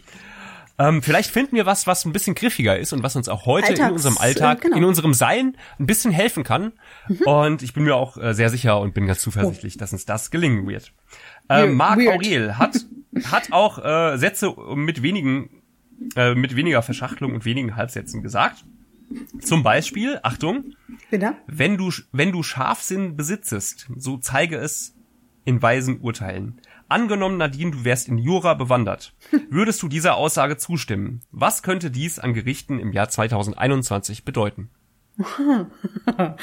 [SPEAKER 2] Ähm, vielleicht finden wir was, was ein bisschen griffiger ist und was uns auch heute in
[SPEAKER 3] Alltags-
[SPEAKER 2] unserem Alltag,
[SPEAKER 3] äh, genau.
[SPEAKER 2] in unserem Sein ein bisschen helfen kann. Und ich bin mir auch äh, sehr sicher und bin ganz zuversichtlich, dass uns das gelingen wird. Ähm, Marc. Aurel hat, hat auch äh, Sätze mit wenigen, äh, mit weniger Verschachtelung und wenigen Halbsätzen gesagt. Zum Beispiel, Achtung,
[SPEAKER 3] Bitte?
[SPEAKER 2] wenn du, wenn du Scharfsinn besitzest, so zeige es in weisen Urteilen. Angenommen, Nadine, du wärst in Jura bewandert. Würdest du dieser Aussage zustimmen? Was könnte dies an Gerichten im Jahr 2021 bedeuten?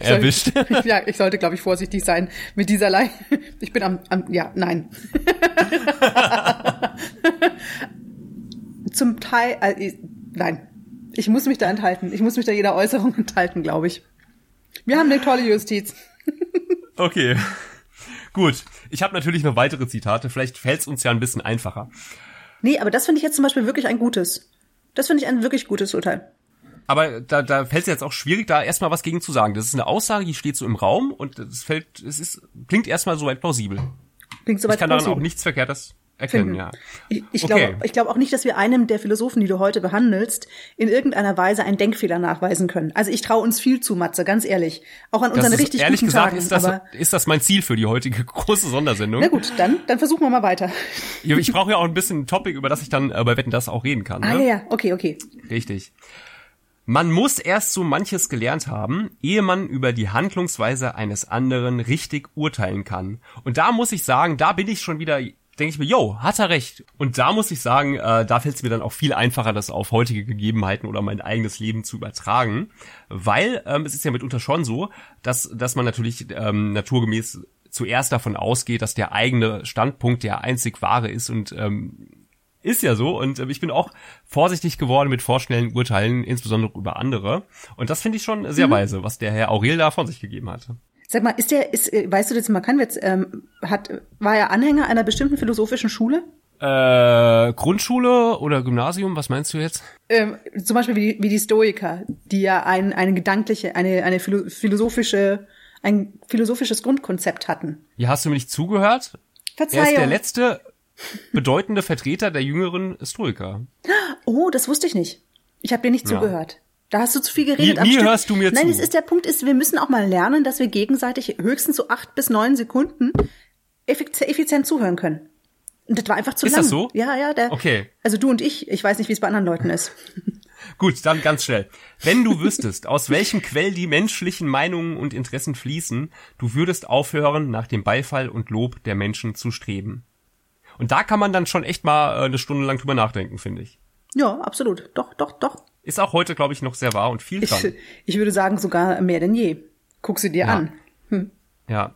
[SPEAKER 2] Erwischt.
[SPEAKER 3] ja, ich sollte, glaube ich, vorsichtig sein mit dieserlei. Ich bin am, am ja, nein. Zum Teil, äh, nein. Ich muss mich da enthalten. Ich muss mich da jeder Äußerung enthalten, glaube ich. Wir haben eine tolle Justiz.
[SPEAKER 2] Okay. Gut. Ich habe natürlich noch weitere Zitate. Vielleicht fällt es uns ja ein bisschen einfacher.
[SPEAKER 3] Nee, aber das finde ich jetzt zum Beispiel wirklich ein gutes. Das finde ich ein wirklich gutes Urteil.
[SPEAKER 2] Aber da, da fällt es jetzt auch schwierig, da erstmal was gegen zu sagen. Das ist eine Aussage, die steht so im Raum und es fällt, es ist, klingt erstmal soweit plausibel.
[SPEAKER 3] Klingt soweit
[SPEAKER 2] ich kann daran auch nichts Verkehrtes erkennen,
[SPEAKER 3] finden.
[SPEAKER 2] ja.
[SPEAKER 3] Ich, ich
[SPEAKER 2] Okay.
[SPEAKER 3] glaube ich glaube auch nicht, dass wir einem der Philosophen, die du heute behandelst, in irgendeiner Weise einen Denkfehler nachweisen können. Also ich traue uns viel zu, Matze, ganz ehrlich. Auch an unseren
[SPEAKER 2] ist,
[SPEAKER 3] richtig
[SPEAKER 2] ehrlich
[SPEAKER 3] guten
[SPEAKER 2] gesagt
[SPEAKER 3] Tagen.
[SPEAKER 2] ist das, ist das mein Ziel für die heutige große Sondersendung.
[SPEAKER 3] na gut, dann, dann versuchen wir mal weiter.
[SPEAKER 2] Ich, brauche ja auch ein bisschen ein Topic, über das ich dann äh, bei Wetten das auch reden kann.
[SPEAKER 3] Ah
[SPEAKER 2] Ne?
[SPEAKER 3] ja, okay, okay.
[SPEAKER 2] Richtig. Man muss erst so manches gelernt haben, ehe man über die Handlungsweise eines anderen richtig urteilen kann. Und da muss ich sagen, da bin ich schon wieder, denke ich mir, yo, hat er recht. Und da muss ich sagen, äh, da fällt es mir dann auch viel einfacher, das auf heutige Gegebenheiten oder mein eigenes Leben zu übertragen. Weil ähm, es ist ja mitunter schon so, dass, dass man natürlich ähm, naturgemäß zuerst davon ausgeht, dass der eigene Standpunkt der einzig wahre ist und ähm, ist ja so und äh, ich bin auch vorsichtig geworden mit vorschnellen Urteilen, insbesondere über andere. Und das finde ich schon sehr weise, was der Herr Aurel da von sich gegeben hat.
[SPEAKER 3] Sag mal, ist der, ist, äh, weißt du jetzt mal, kann jetzt, ähm, hat, war er Anhänger einer bestimmten philosophischen Schule?
[SPEAKER 2] Äh, Grundschule oder Gymnasium, was meinst du jetzt?
[SPEAKER 3] Ähm, zum Beispiel wie, wie die Stoiker, die ja ein, eine gedankliche, eine, eine philo philosophische, ein philosophisches Grundkonzept hatten.
[SPEAKER 2] Hier hast du mir nicht zugehört? Er ist der
[SPEAKER 3] Verzeihung.
[SPEAKER 2] letzte bedeutende Vertreter der jüngeren Stoiker.
[SPEAKER 3] Oh, das wusste ich nicht. Ich habe dir nicht
[SPEAKER 2] Ja.
[SPEAKER 3] zugehört. Da hast du zu viel geredet.
[SPEAKER 2] Nie- nie hörst du mir
[SPEAKER 3] Nein,
[SPEAKER 2] zu.
[SPEAKER 3] es ist der Punkt ist, wir müssen auch mal lernen, dass wir gegenseitig höchstens so acht bis neun Sekunden effizient, zuhören können. Und das war einfach zu
[SPEAKER 2] Ist
[SPEAKER 3] lang.
[SPEAKER 2] das so?
[SPEAKER 3] Ja, ja. Der,
[SPEAKER 2] Okay.
[SPEAKER 3] Also du und ich. Ich weiß nicht, wie es bei anderen Leuten ist.
[SPEAKER 2] Gut, dann ganz schnell. Wenn du wüsstest, aus welchem Quell die menschlichen Meinungen und Interessen fließen, du würdest aufhören, nach dem Beifall und Lob der Menschen zu streben. Und da kann man dann schon echt mal äh, eine Stunde lang drüber nachdenken, finde ich.
[SPEAKER 3] Ja, absolut. Doch, doch, doch.
[SPEAKER 2] Ist auch heute, glaube ich, noch sehr wahr und viel
[SPEAKER 3] Ich,
[SPEAKER 2] dran.
[SPEAKER 3] ich würde sagen, sogar mehr denn je. Guck sie dir
[SPEAKER 2] Ja.
[SPEAKER 3] an.
[SPEAKER 2] Ja.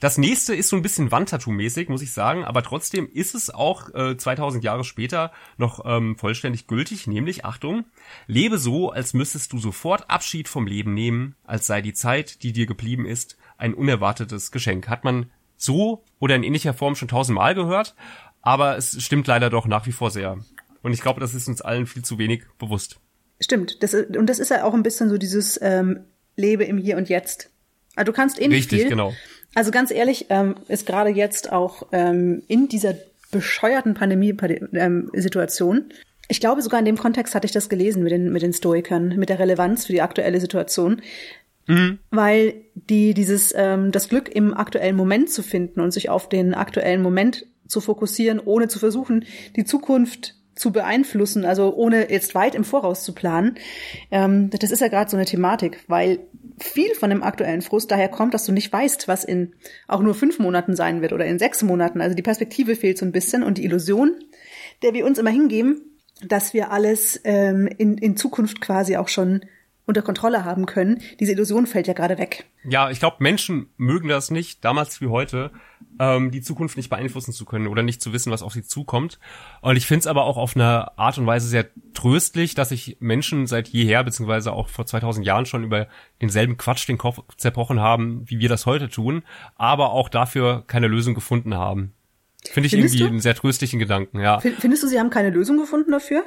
[SPEAKER 2] Das nächste ist so ein bisschen Wandtattoo-mäßig, muss ich sagen, aber trotzdem ist es auch äh, 2000 Jahre später noch ähm, vollständig gültig, nämlich, Achtung, lebe so, als müsstest du sofort Abschied vom Leben nehmen, als sei die Zeit, die dir geblieben ist, ein unerwartetes Geschenk. Hat man so oder in ähnlicher Form schon tausendmal gehört, aber es stimmt leider doch nach wie vor sehr. Und ich glaube, das ist uns allen viel zu wenig bewusst.
[SPEAKER 3] Stimmt. Das, ist- und das ist ja auch ein bisschen so dieses ähm, Lebe im Hier und Jetzt. Also du kannst eh nicht
[SPEAKER 2] Richtig,
[SPEAKER 3] viel.
[SPEAKER 2] genau.
[SPEAKER 3] Also ganz ehrlich, ähm, ist gerade jetzt auch ähm, in dieser bescheuerten Pandemie-Situation, ich glaube sogar in dem Kontext hatte ich das gelesen mit den, mit den Stoikern, mit der Relevanz für die aktuelle Situation. Weil die dieses ähm, das Glück im aktuellen Moment zu finden und sich auf den aktuellen Moment zu fokussieren, ohne zu versuchen, die Zukunft zu beeinflussen, also ohne jetzt weit im Voraus zu planen, ähm, das ist ja gerade so eine Thematik, weil viel von dem aktuellen Frust daher kommt, dass du nicht weißt, was in auch nur fünf Monaten sein wird oder in sechs Monaten. Also die Perspektive fehlt so ein bisschen und die Illusion, der wir uns immer hingeben, dass wir alles ähm, in, in Zukunft quasi auch schon unter Kontrolle haben können. Diese Illusion fällt ja gerade weg.
[SPEAKER 2] Ja, ich glaube, Menschen mögen das nicht, damals wie heute, ähm, die Zukunft nicht beeinflussen zu können oder nicht zu wissen, was auf sie zukommt. Und ich finde es aber auch auf eine Art und Weise sehr tröstlich, dass sich Menschen seit jeher, beziehungsweise auch vor 2000 Jahren schon über denselben Quatsch den Kopf zerbrochen haben, wie wir das heute tun, aber auch dafür keine Lösung gefunden haben. Finde ich
[SPEAKER 3] Findest
[SPEAKER 2] irgendwie
[SPEAKER 3] du?
[SPEAKER 2] einen sehr tröstlichen Gedanken, ja.
[SPEAKER 3] Fin- Findest du, sie haben keine Lösung gefunden dafür?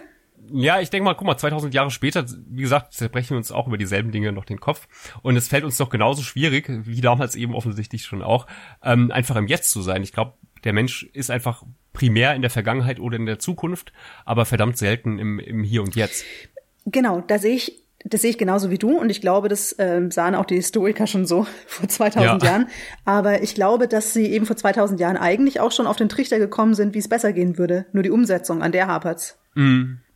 [SPEAKER 2] Ja, ich denke mal, guck mal, 2000 Jahre später, wie gesagt, zerbrechen wir uns auch über dieselben Dinge noch den Kopf. Und es fällt uns doch genauso schwierig, wie damals eben offensichtlich schon auch, ähm, einfach im Jetzt zu sein. Ich glaube, der Mensch ist einfach primär in der Vergangenheit oder in der Zukunft, aber verdammt selten im, im Hier und Jetzt.
[SPEAKER 3] Genau, da sehe ich, das sehe ich genauso wie du und ich glaube, das ähm, sahen auch die Historiker schon so vor 2000
[SPEAKER 2] Ja.
[SPEAKER 3] Jahren. Aber ich glaube, dass sie eben vor 2000 Jahren eigentlich auch schon auf den Trichter gekommen sind, wie es besser gehen würde. Nur die Umsetzung, an der hapert's.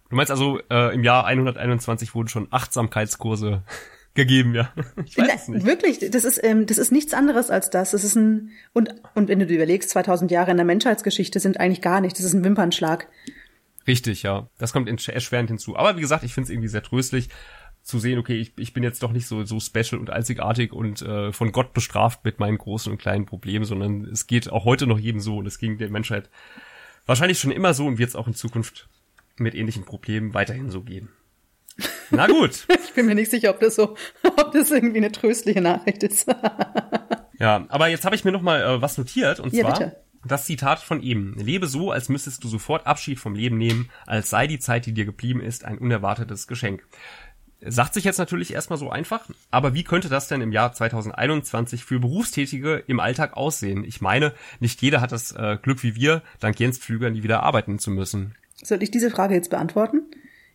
[SPEAKER 2] Du meinst also, äh, im Jahr 121 wurden schon Achtsamkeitskurse gegeben, ja? Ich weiß
[SPEAKER 3] Na,
[SPEAKER 2] nicht.
[SPEAKER 3] Wirklich, das ist, ähm, das ist nichts anderes als das. Das ist ein, und, und wenn du dir überlegst, 2000 Jahre in der Menschheitsgeschichte sind eigentlich gar nicht. Das ist ein Wimpernschlag.
[SPEAKER 2] Richtig, ja. Das kommt erschwerend hinzu. Aber wie gesagt, ich finde es irgendwie sehr tröstlich zu sehen, okay, ich, ich bin jetzt doch nicht so, so special und einzigartig und äh, von Gott bestraft mit meinen großen und kleinen Problemen, sondern es geht auch heute noch jedem so und es ging der Menschheit wahrscheinlich schon immer so und wird es auch in Zukunft mit ähnlichen Problemen weiterhin so gehen. Na gut.
[SPEAKER 3] Ich bin mir nicht sicher, ob das so, ob das irgendwie eine tröstliche Nachricht ist.
[SPEAKER 2] Ja, aber jetzt habe ich mir noch mal äh, was notiert und
[SPEAKER 3] Ja,
[SPEAKER 2] zwar
[SPEAKER 3] bitte.
[SPEAKER 2] das Zitat von ihm: Lebe so, als müsstest du sofort Abschied vom Leben nehmen, als sei die Zeit, die dir geblieben ist, ein unerwartetes Geschenk. Sagt sich jetzt natürlich erstmal so einfach, aber wie könnte das denn im Jahr 2021 für Berufstätige im Alltag aussehen? Ich meine, nicht jeder hat das äh, Glück wie wir, dank Jens Pflüger nie wieder arbeiten zu müssen.
[SPEAKER 3] Soll ich diese Frage jetzt beantworten?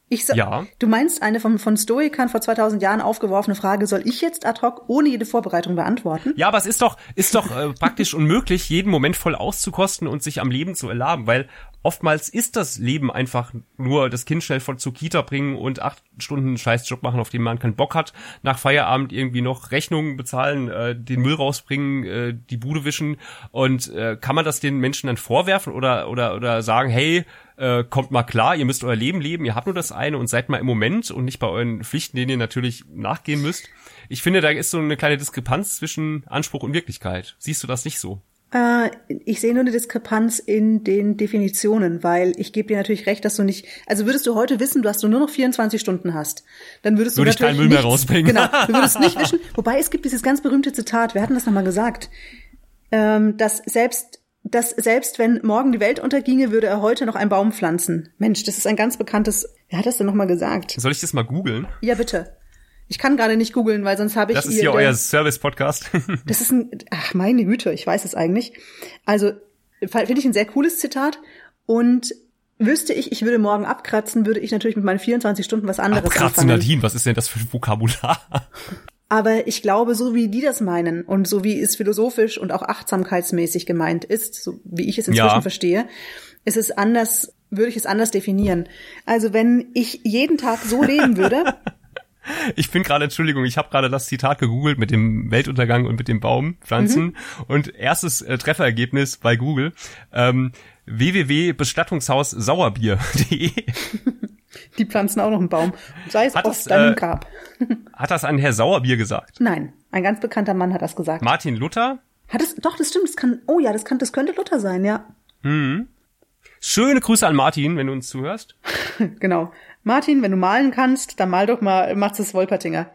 [SPEAKER 3] Ich so,
[SPEAKER 2] Ja.
[SPEAKER 3] Du meinst eine von, von Stoikern vor 2000 Jahren aufgeworfene Frage, soll ich jetzt ad hoc ohne jede Vorbereitung beantworten?
[SPEAKER 2] Ja, aber es ist doch, ist doch äh, praktisch unmöglich, jeden Moment voll auszukosten und sich am Leben zu erlaben, weil oftmals ist das Leben einfach nur das Kind schnell von zur Kita bringen und acht Stunden einen Scheißjob machen, auf den man keinen Bock hat, nach Feierabend irgendwie noch Rechnungen bezahlen, äh, den Müll rausbringen, äh, die Bude wischen und äh, kann man das den Menschen dann vorwerfen oder oder oder sagen, hey, äh, kommt mal klar, ihr müsst euer Leben leben, ihr habt nur das eine und seid mal im Moment und nicht bei euren Pflichten, denen ihr natürlich nachgehen müsst. Ich finde, da ist so eine kleine Diskrepanz zwischen Anspruch und Wirklichkeit. Siehst du das nicht so?
[SPEAKER 3] Äh, ich sehe nur eine Diskrepanz in den Definitionen, weil ich gebe dir natürlich recht, dass du nicht, also würdest du heute wissen, dass du nur noch 24 Stunden hast, dann würdest du
[SPEAKER 2] Würde ich keinen Müll mehr
[SPEAKER 3] nichts-
[SPEAKER 2] rausbringen.
[SPEAKER 3] Genau, du würdest nicht wischen. Wobei es gibt dieses ganz berühmte Zitat, wir hatten das nochmal gesagt, ähm, dass selbst dass selbst wenn morgen die Welt unterginge, würde er heute noch einen Baum pflanzen. Mensch, das ist ein ganz bekanntes. Wer hat das denn nochmal gesagt?
[SPEAKER 2] Soll ich das mal googeln?
[SPEAKER 3] Ja, bitte. Ich kann gerade nicht googeln, weil sonst habe ich
[SPEAKER 2] Das ist hier euer Service-Podcast.
[SPEAKER 3] das ist ein, ach meine Güte, ich weiß es eigentlich. Also finde ich ein sehr cooles Zitat und wüsste ich, ich würde morgen abkratzen, würde ich natürlich mit meinen 24 Stunden was anderes
[SPEAKER 2] Abkratzen,
[SPEAKER 3] anfangen.
[SPEAKER 2] Nadine, was ist denn das für ein Vokabular?
[SPEAKER 3] Aber ich glaube, so wie die das meinen und so wie es philosophisch und auch achtsamkeitsmäßig gemeint ist, so wie ich es inzwischen
[SPEAKER 2] Ja.
[SPEAKER 3] verstehe, ist es anders, würde ich es anders definieren. Also wenn ich jeden Tag so leben würde,
[SPEAKER 2] Ich bin gerade, Entschuldigung, ich habe gerade das Zitat gegoogelt mit dem Weltuntergang und mit dem Baum, Pflanzen.
[SPEAKER 3] Mhm.
[SPEAKER 2] Und erstes äh, Trefferergebnis bei Google, ähm, www.bestattungshaussauerbier.de
[SPEAKER 3] die pflanzen auch noch einen Baum, sei es
[SPEAKER 2] Hat es,
[SPEAKER 3] deinem
[SPEAKER 2] äh,
[SPEAKER 3] Grab.
[SPEAKER 2] hat das ein Herr Sauerbier gesagt.
[SPEAKER 3] Nein, ein ganz bekannter Mann hat das gesagt.
[SPEAKER 2] Martin Luther,
[SPEAKER 3] Hat es, doch, das stimmt, das kann, oh ja, das kann, das könnte Luther sein, ja.
[SPEAKER 2] Schöne Grüße an Martin, wenn du uns zuhörst.
[SPEAKER 3] Genau. Martin, wenn du malen kannst, dann mal doch mal Max es Wolpertinger.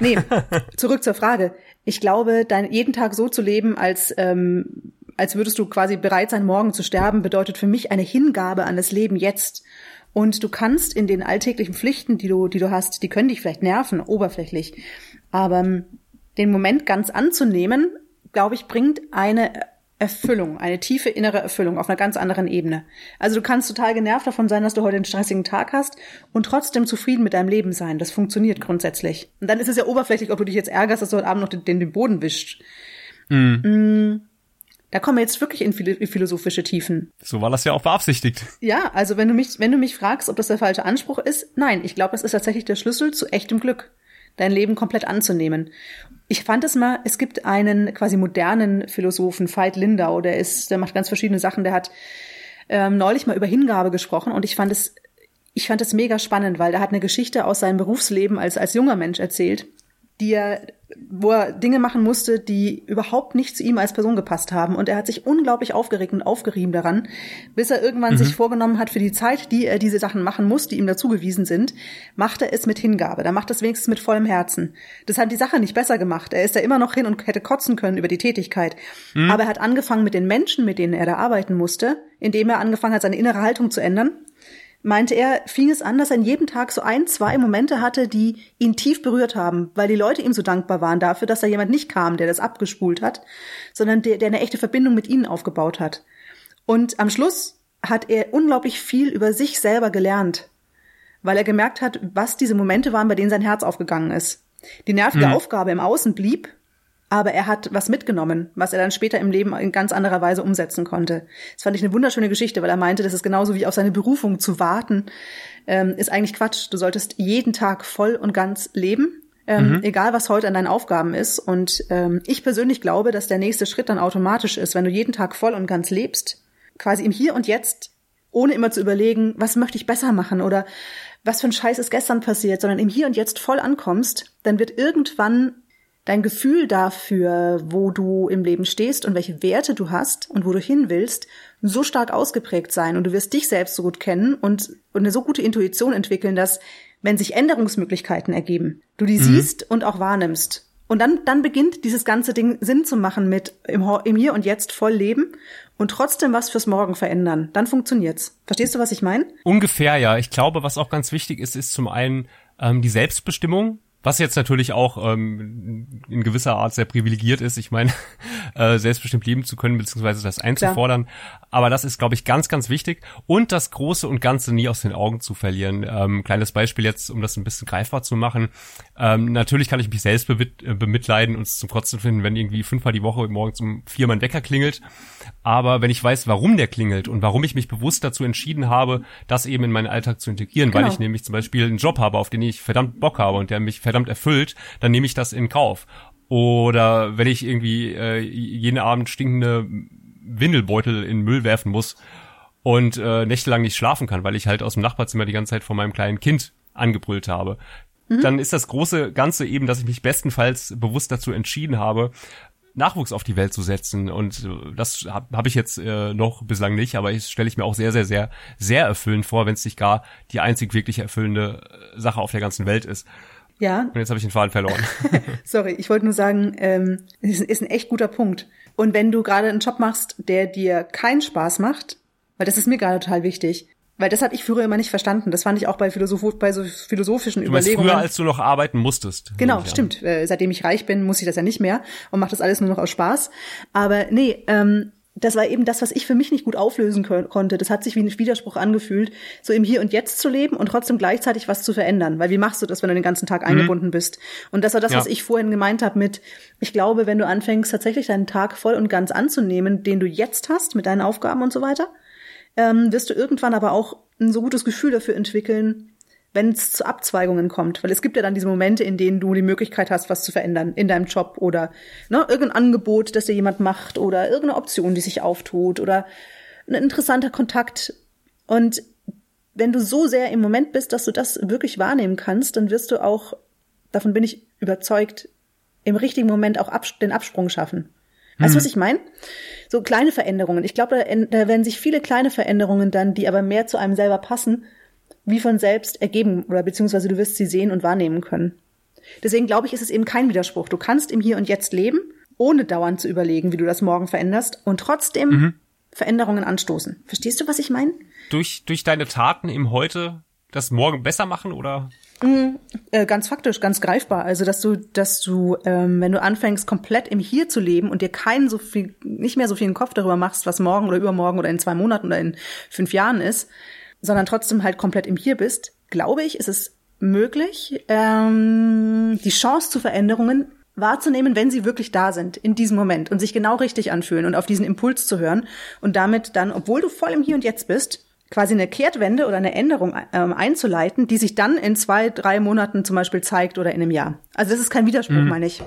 [SPEAKER 3] Nee, zurück zur Frage. Ich glaube, dein, jeden Tag so zu leben, als, ähm, als würdest du quasi bereit sein, morgen zu sterben, bedeutet für mich eine Hingabe an das Leben jetzt. Und du kannst in den alltäglichen Pflichten, die du, die du hast, die können dich vielleicht nerven, oberflächlich. Aber ähm, den Moment ganz anzunehmen, glaube ich, bringt eine Erfüllung, eine tiefe innere Erfüllung auf einer ganz anderen Ebene. Also du kannst total genervt davon sein, dass du heute einen stressigen Tag hast und trotzdem zufrieden mit deinem Leben sein. Das funktioniert grundsätzlich. Und dann ist es ja oberflächlich, ob du dich jetzt ärgerst, dass du heute Abend noch den, den, den Boden wischst. Mm. Da kommen wir jetzt wirklich in philo- in philosophische Tiefen.
[SPEAKER 2] So war das ja auch beabsichtigt.
[SPEAKER 3] Ja, also wenn du mich, wenn du mich fragst, ob das der falsche Anspruch ist, nein, ich glaube, es ist tatsächlich der Schlüssel zu echtem Glück, dein Leben komplett anzunehmen. Ich fand es mal, es gibt einen quasi modernen Philosophen, Veit Lindau, der ist, der macht ganz verschiedene Sachen, der hat ähm, neulich mal über Hingabe gesprochen und ich fand es, ich fand es mega spannend, weil der hat eine Geschichte aus seinem Berufsleben als, als junger Mensch erzählt, die er, wo er Dinge machen musste, die überhaupt nicht zu ihm als Person gepasst haben. Und er hat sich unglaublich aufgeregt und aufgerieben daran, bis er irgendwann sich vorgenommen hat, für die Zeit, die er diese Sachen machen muss, die ihm dazugewiesen sind, macht er es mit Hingabe. Da macht er es wenigstens mit vollem Herzen. Das hat die Sache nicht besser gemacht. Er ist da immer noch hin und hätte kotzen können über die Tätigkeit. Aber er hat angefangen mit den Menschen, mit denen er da arbeiten musste, indem er angefangen hat, seine innere Haltung zu ändern meinte er, fing es an, dass er in jedem Tag so ein, zwei Momente hatte, die ihn tief berührt haben, weil die Leute ihm so dankbar waren dafür, dass da jemand nicht kam, der das abgespult hat, sondern der, der eine echte Verbindung mit ihnen aufgebaut hat. Und am Schluss hat er unglaublich viel über sich selber gelernt, weil er gemerkt hat, was diese Momente waren, bei denen sein Herz aufgegangen ist. Die nervige Aufgabe im Außen blieb, aber er hat was mitgenommen, was er dann später im Leben in ganz anderer Weise umsetzen konnte. Das fand ich eine wunderschöne Geschichte, weil er meinte, das ist genauso wie auf seine Berufung zu warten, ähm, ist eigentlich Quatsch. Du solltest jeden Tag voll und ganz leben, ähm, egal was heute an deinen Aufgaben ist. Und ähm, ich persönlich glaube, dass der nächste Schritt dann automatisch ist, wenn du jeden Tag voll und ganz lebst, quasi im Hier und Jetzt, ohne immer zu überlegen, was möchte ich besser machen oder was für ein Scheiß ist gestern passiert, sondern im Hier und Jetzt voll ankommst, dann wird irgendwann dein Gefühl dafür, wo du im Leben stehst und welche Werte du hast und wo du hin willst, so stark ausgeprägt sein und du wirst dich selbst so gut kennen und, und eine so gute Intuition entwickeln, dass, wenn sich Änderungsmöglichkeiten ergeben, du die siehst und auch wahrnimmst. Und dann, dann beginnt dieses ganze Ding Sinn zu machen mit im, im Hier und Jetzt voll leben und trotzdem was fürs Morgen verändern. Dann funktioniert's. Verstehst du, was ich meine?
[SPEAKER 2] Ungefähr, ja. Ich glaube, was auch ganz wichtig ist, ist zum einen Ähm, die Selbstbestimmung, was jetzt natürlich auch ähm, in gewisser Art sehr privilegiert ist. Ich meine, äh, selbstbestimmt leben zu können, beziehungsweise das einzufordern. Klar. Aber das ist, glaube ich, ganz, ganz wichtig. Und das Große und Ganze nie aus den Augen zu verlieren. Ähm, kleines Beispiel jetzt, um das ein bisschen greifbar zu machen. Ähm, natürlich kann ich mich selbst äh, bemitleiden und es zum Kotzen finden, wenn irgendwie fünfmal die Woche morgens um vier mein Wecker klingelt. Aber wenn ich weiß, warum der klingelt und warum ich mich bewusst dazu entschieden habe, das eben in meinen Alltag zu integrieren, genau. weil ich nämlich zum Beispiel einen Job habe, auf den ich verdammt Bock habe und der mich verdammt erfüllt, dann nehme ich das in Kauf. Oder wenn ich irgendwie äh, jeden Abend stinkende Windelbeutel in Müll werfen muss und äh, nächtelang nicht schlafen kann, weil ich halt aus dem Nachbarzimmer die ganze Zeit von meinem kleinen Kind angebrüllt habe. Mhm. Dann ist das große Ganze eben, dass ich mich bestenfalls bewusst dazu entschieden habe, Nachwuchs auf die Welt zu setzen. Und das habe hab ich jetzt äh, noch bislang nicht, aber ich stelle ich mir auch sehr, sehr, sehr, sehr erfüllend vor, wenn es nicht gar die einzig wirklich erfüllende äh, Sache auf der ganzen Welt ist.
[SPEAKER 3] Ja.
[SPEAKER 2] Und jetzt habe ich den Faden verloren.
[SPEAKER 3] Sorry, ich wollte nur sagen, ähm, ist, ist ein echt guter Punkt. Und wenn du gerade einen Job machst, der dir keinen Spaß macht, weil das ist mir gerade total wichtig, weil das habe ich früher immer nicht verstanden. Das fand ich auch bei, Philosoph bei so philosophischen
[SPEAKER 2] du
[SPEAKER 3] Überlegungen.
[SPEAKER 2] früher, als du noch arbeiten musstest.
[SPEAKER 3] Genau, stimmt. Äh, seitdem ich reich bin, muss ich das ja nicht mehr und mache das alles nur noch aus Spaß. Aber nee, ähm, das war eben das, was ich für mich nicht gut auflösen konnte. Das hat sich wie ein Widerspruch angefühlt, so im Hier und Jetzt zu leben und trotzdem gleichzeitig was zu verändern. Weil wie machst du das, wenn du den ganzen Tag mhm. eingebunden bist? Und das war das, ja. was ich vorhin gemeint habe mit, ich glaube, wenn du anfängst, tatsächlich deinen Tag voll und ganz anzunehmen, den du jetzt hast, mit deinen Aufgaben und so weiter, ähm, wirst du irgendwann aber auch ein so gutes Gefühl dafür entwickeln, wenn es zu Abzweigungen kommt. Weil es gibt ja dann diese Momente, in denen du die Möglichkeit hast, was zu verändern in deinem Job oder ne, irgendein Angebot, das dir jemand macht oder irgendeine Option, die sich auftut oder ein interessanter Kontakt. Und wenn du so sehr im Moment bist, dass du das wirklich wahrnehmen kannst, dann wirst du auch, davon bin ich überzeugt, im richtigen Moment auch den Absprung schaffen. Weißt du, was mhm. ich meine? So kleine Veränderungen. Ich glaube, da, da werden sich viele kleine Veränderungen dann, die aber mehr zu einem selber passen, wie von selbst ergeben oder beziehungsweise du wirst sie sehen und wahrnehmen können. Deswegen glaube ich, ist es eben kein Widerspruch. Du kannst im Hier und Jetzt leben, ohne dauernd zu überlegen, wie du das morgen veränderst und trotzdem mhm. Veränderungen anstoßen. Verstehst du, was ich meine?
[SPEAKER 2] Durch, durch deine Taten im Heute das morgen besser machen oder?
[SPEAKER 3] Mhm, äh, ganz faktisch, ganz greifbar. Also, dass du, dass du, ähm, wenn du anfängst, komplett im Hier zu leben und dir keinen so viel, nicht mehr so viel Kopf darüber machst, was morgen oder übermorgen oder in zwei Monaten oder in fünf Jahren ist, sondern trotzdem halt komplett im Hier bist, glaube ich, ist es möglich, ähm, die Chance zu Veränderungen wahrzunehmen, wenn sie wirklich da sind, in diesem Moment und sich genau richtig anfühlen und auf diesen Impuls zu hören und damit dann, obwohl du voll im Hier und Jetzt bist, quasi eine Kehrtwende oder eine Änderung ähm, einzuleiten, die sich dann in zwei, drei Monaten zum Beispiel zeigt oder in einem Jahr. Also das ist kein Widerspruch, mhm. meine ich.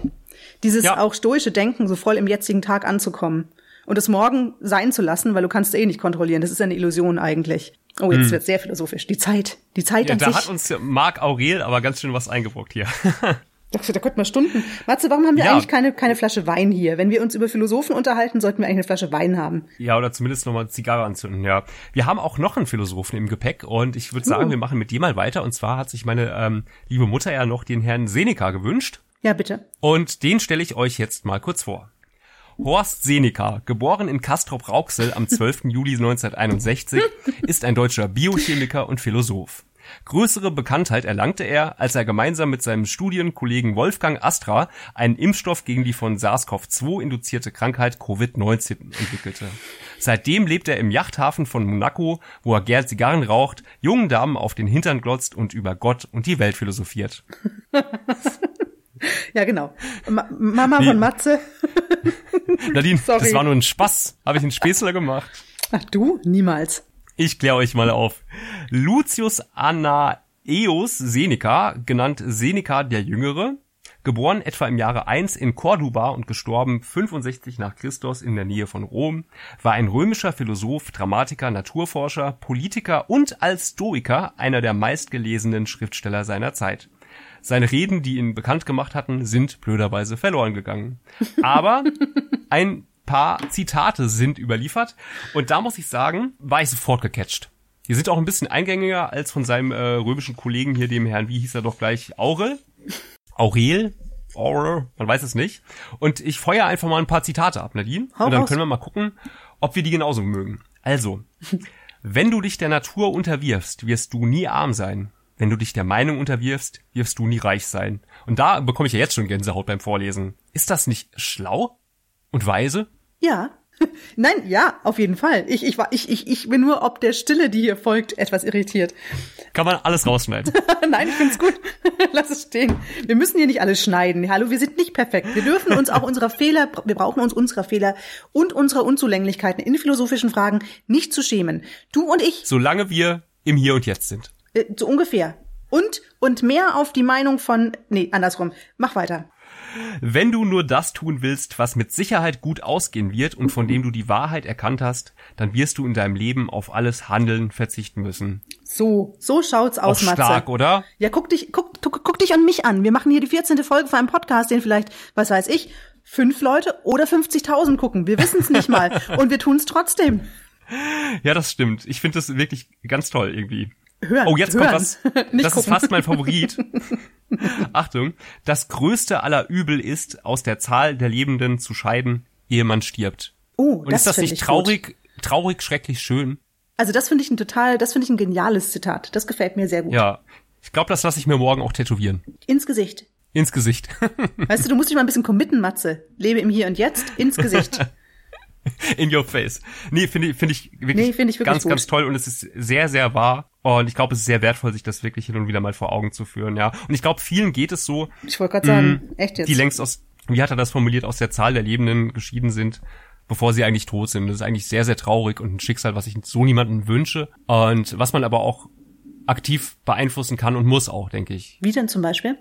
[SPEAKER 3] Dieses ja. auch stoische Denken, so voll im jetzigen Tag anzukommen und es morgen sein zu lassen, weil du kannst eh nicht kontrollieren. Das ist eine Illusion eigentlich. Oh, jetzt hm. wird sehr philosophisch. Die Zeit, die Zeit
[SPEAKER 2] ja,
[SPEAKER 3] an
[SPEAKER 2] da
[SPEAKER 3] sich.
[SPEAKER 2] Da hat uns Marc Aurel aber ganz schön was eingebrockt hier.
[SPEAKER 3] Da, da könnten wir Stunden. Matze, warum haben wir ja. eigentlich keine, keine Flasche Wein hier? Wenn wir uns über Philosophen unterhalten, sollten wir eigentlich eine Flasche Wein haben.
[SPEAKER 2] Ja, oder zumindest nochmal eine Zigarre anzünden, ja. Wir haben auch noch einen Philosophen im Gepäck und ich würde sagen, uh. wir machen mit dir mal weiter. Und zwar hat sich meine ähm, liebe Mutter ja noch den Herrn Seneca gewünscht.
[SPEAKER 3] Ja, bitte.
[SPEAKER 2] Und den stelle ich euch jetzt mal kurz vor. Horst Seneca, geboren in Castrop-Rauxel am 12. Juli 1961, ist ein deutscher Biochemiker und Philosoph. Größere Bekanntheit erlangte er, als er gemeinsam mit seinem Studienkollegen Wolfgang Astra einen Impfstoff gegen die von SARS-CoV-2 induzierte Krankheit Covid-19 entwickelte. Seitdem lebt er im Yachthafen von Monaco, wo er gern Zigarren raucht, jungen Damen auf den Hintern glotzt und über Gott und die Welt philosophiert.
[SPEAKER 3] Ja, genau. Ma Mama von Matze.
[SPEAKER 2] Nadine, Sorry. das war nur ein Spaß. Habe ich einen Späßler gemacht.
[SPEAKER 3] Ach du? Niemals.
[SPEAKER 2] Ich kläre euch mal auf. Lucius Anaeus Seneca, genannt Seneca der Jüngere, geboren etwa im Jahre 1 in Corduba und gestorben 65 nach Christus in der Nähe von Rom, war ein römischer Philosoph, Dramatiker, Naturforscher, Politiker und als Stoiker einer der meistgelesenen Schriftsteller seiner Zeit. Seine Reden, die ihn bekannt gemacht hatten, sind blöderweise verloren gegangen. Aber ein paar Zitate sind überliefert und da muss ich sagen, war ich sofort gecatcht. Die sind auch ein bisschen eingängiger als von seinem äh, römischen Kollegen hier, dem Herrn, wie hieß er doch gleich, Aurel? Aurel? Aurel? Man weiß es nicht. Und ich feuer einfach mal ein paar Zitate ab, Nadine. Hau und dann können wir mal gucken, ob wir die genauso mögen. Also, wenn du dich der Natur unterwirfst, wirst du nie arm sein. Wenn du dich der Meinung unterwirfst, wirst du nie reich sein. Und da bekomme ich ja jetzt schon Gänsehaut beim Vorlesen. Ist das nicht schlau und weise?
[SPEAKER 3] Ja. Nein, ja, auf jeden Fall. Ich, ich, ich, ich, ich bin nur ob der Stille, die hier folgt, etwas irritiert.
[SPEAKER 2] Kann man alles rausschneiden.
[SPEAKER 3] Nein, ich find's gut. Lass es stehen. Wir müssen hier nicht alles schneiden. Hallo, wir sind nicht perfekt. Wir dürfen uns auch unserer Fehler, wir brauchen uns unserer Fehler und unserer Unzulänglichkeiten in philosophischen Fragen nicht zu schämen. Du und ich.
[SPEAKER 2] Solange wir im Hier und Jetzt sind.
[SPEAKER 3] Äh, so ungefähr. Und, und mehr auf die Meinung von, nee, andersrum. Mach weiter.
[SPEAKER 2] Wenn du nur das tun willst, was mit Sicherheit gut ausgehen wird und von dem du die Wahrheit erkannt hast, dann wirst du in deinem Leben auf alles Handeln verzichten müssen.
[SPEAKER 3] So, so schaut's aus, Matze.
[SPEAKER 2] stark, oder?
[SPEAKER 3] Ja, guck dich, guck, guck, guck dich an mich an. Wir machen hier die 14. Folge für einen Podcast, den vielleicht, was weiß ich, fünf Leute oder 50.000 gucken. Wir wissen's nicht mal. Und wir tun's trotzdem.
[SPEAKER 2] Ja, das stimmt. Ich finde das wirklich ganz toll irgendwie.
[SPEAKER 3] Hören.
[SPEAKER 2] Oh, jetzt
[SPEAKER 3] hören.
[SPEAKER 2] kommt was. Das ist
[SPEAKER 3] gucken.
[SPEAKER 2] fast mein Favorit. Achtung. Das größte aller Übel ist, aus der Zahl der Lebenden zu scheiden, ehe man stirbt.
[SPEAKER 3] Oh,
[SPEAKER 2] Und
[SPEAKER 3] das
[SPEAKER 2] ist das nicht
[SPEAKER 3] ich
[SPEAKER 2] traurig, traurig, schrecklich schön?
[SPEAKER 3] Also das finde ich ein total, das finde ich ein geniales Zitat. Das gefällt mir sehr gut.
[SPEAKER 2] Ja. Ich glaube, das lasse ich mir morgen auch tätowieren.
[SPEAKER 3] Ins Gesicht.
[SPEAKER 2] Ins Gesicht.
[SPEAKER 3] Weißt du, du musst dich mal ein bisschen committen, Matze. Lebe im Hier und Jetzt, ins Gesicht.
[SPEAKER 2] In your face. Nee, finde ich, finde ich wirklich,
[SPEAKER 3] Nee, finde ich wirklich
[SPEAKER 2] ganz,
[SPEAKER 3] gut.
[SPEAKER 2] ganz toll und es ist sehr, sehr wahr. Und ich glaube, es ist sehr wertvoll, sich das wirklich hin und wieder mal vor Augen zu führen, ja. Und ich glaube, vielen geht es so,
[SPEAKER 3] Ich wollte gerade sagen, echt jetzt.
[SPEAKER 2] die längst aus, wie hat er das formuliert, aus der Zahl der Lebenden geschieden sind, bevor sie eigentlich tot sind. Das ist eigentlich sehr, sehr traurig und ein Schicksal, was ich so niemandem wünsche. Und was man aber auch aktiv beeinflussen kann und muss auch, denke ich.
[SPEAKER 3] Wie denn zum Beispiel?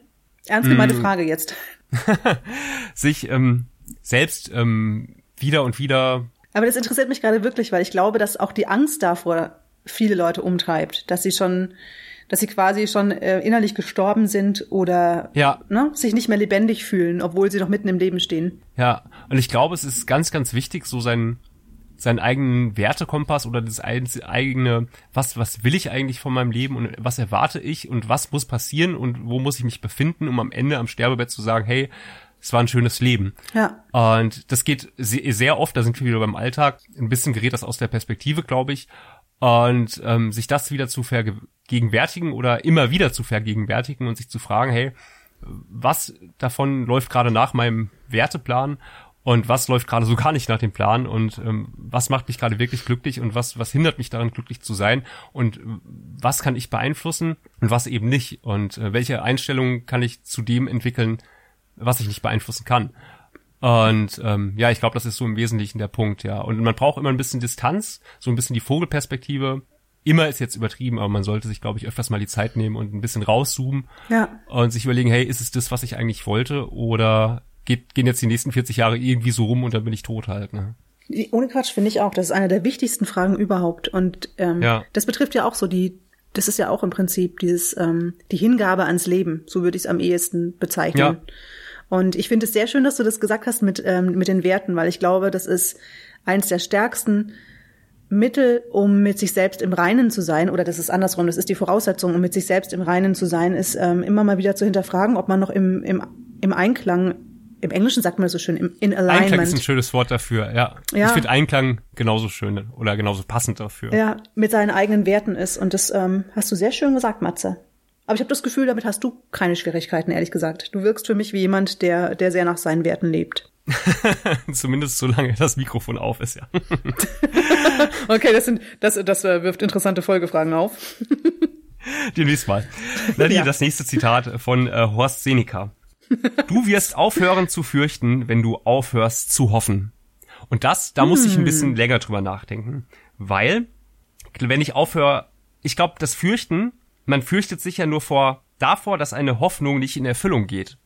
[SPEAKER 3] Ernst gemeinte
[SPEAKER 2] Mm.
[SPEAKER 3] Frage jetzt.
[SPEAKER 2] Sich ähm, selbst ähm, wieder und wieder
[SPEAKER 3] Aber das interessiert mich gerade wirklich, weil ich glaube, dass auch die Angst davor viele Leute umtreibt, dass sie schon, dass sie quasi schon äh, innerlich gestorben sind oder
[SPEAKER 2] Ja.
[SPEAKER 3] ne, sich nicht mehr lebendig fühlen, obwohl sie noch mitten im Leben stehen.
[SPEAKER 2] Ja, und ich glaube, es ist ganz, ganz wichtig, so seinen, seinen eigenen Wertekompass oder das eigene, was, was will ich eigentlich von meinem Leben und was erwarte ich und was muss passieren und wo muss ich mich befinden, um am Ende am Sterbebett zu sagen, hey, es war ein schönes Leben.
[SPEAKER 3] Ja.
[SPEAKER 2] Und das geht se- sehr oft, da sind wir wieder beim Alltag, ein bisschen gerät das aus der Perspektive, glaube ich. Und ähm, sich das wieder zu vergegenwärtigen oder immer wieder zu vergegenwärtigen und sich zu fragen, hey, was davon läuft gerade nach meinem Werteplan und was läuft gerade so gar nicht nach dem Plan und ähm, was macht mich gerade wirklich glücklich und was, was hindert mich daran, glücklich zu sein und äh, was kann ich beeinflussen und was eben nicht und äh, welche Einstellungen kann ich zu dem entwickeln, was ich nicht beeinflussen kann. Und ähm, ja, ich glaube, das ist so im Wesentlichen der Punkt, ja. Und man braucht immer ein bisschen Distanz, so ein bisschen die Vogelperspektive. Immer ist jetzt übertrieben, aber man sollte sich, glaube ich, öfters mal die Zeit nehmen und ein bisschen rauszoomen
[SPEAKER 3] Ja.
[SPEAKER 2] und sich überlegen, hey, ist es das, was ich eigentlich wollte? Oder geht, gehen jetzt die nächsten 40 Jahre irgendwie so rum und dann bin ich tot halt, ne?
[SPEAKER 3] Ohne Quatsch finde ich auch. Das ist eine der wichtigsten Fragen überhaupt. Und ähm,
[SPEAKER 2] Ja.
[SPEAKER 3] das betrifft ja auch so die, das ist ja auch im Prinzip dieses, ähm, die Hingabe ans Leben. So würde ich es am ehesten bezeichnen.
[SPEAKER 2] Ja.
[SPEAKER 3] Und ich finde es sehr schön, dass du das gesagt hast mit, ähm, mit den Werten, weil ich glaube, das ist eins der stärksten Mittel, um mit sich selbst im Reinen zu sein, oder das ist andersrum, das ist die Voraussetzung, um mit sich selbst im Reinen zu sein, ist ähm, immer mal wieder zu hinterfragen, ob man noch im, im, im Einklang, im Englischen sagt man das so schön, im, in Alignment.
[SPEAKER 2] Einklang ist ein schönes Wort dafür, ja.
[SPEAKER 3] Ja.
[SPEAKER 2] Ich finde Einklang genauso schön oder genauso passend dafür.
[SPEAKER 3] ja, mit seinen eigenen Werten ist. Und das ähm, hast du sehr schön gesagt, Matze. Aber ich habe das Gefühl, damit hast du keine Schwierigkeiten, ehrlich gesagt. Du wirkst für mich wie jemand, der, der sehr nach seinen Werten lebt.
[SPEAKER 2] Zumindest solange das Mikrofon auf ist, ja.
[SPEAKER 3] Okay, das sind, das, das äh, wirft interessante Folgefragen auf.
[SPEAKER 2] Demnächst mal. Nadine,
[SPEAKER 3] Ja.
[SPEAKER 2] das nächste Zitat von äh, Horst Seneca. Du wirst aufhören zu fürchten, wenn du aufhörst zu hoffen. Und das, da muss ich ein bisschen länger drüber nachdenken. Weil, wenn ich aufhöre, ich glaube, das Fürchten, man fürchtet sich ja nur vor, davor, dass eine Hoffnung nicht in Erfüllung geht.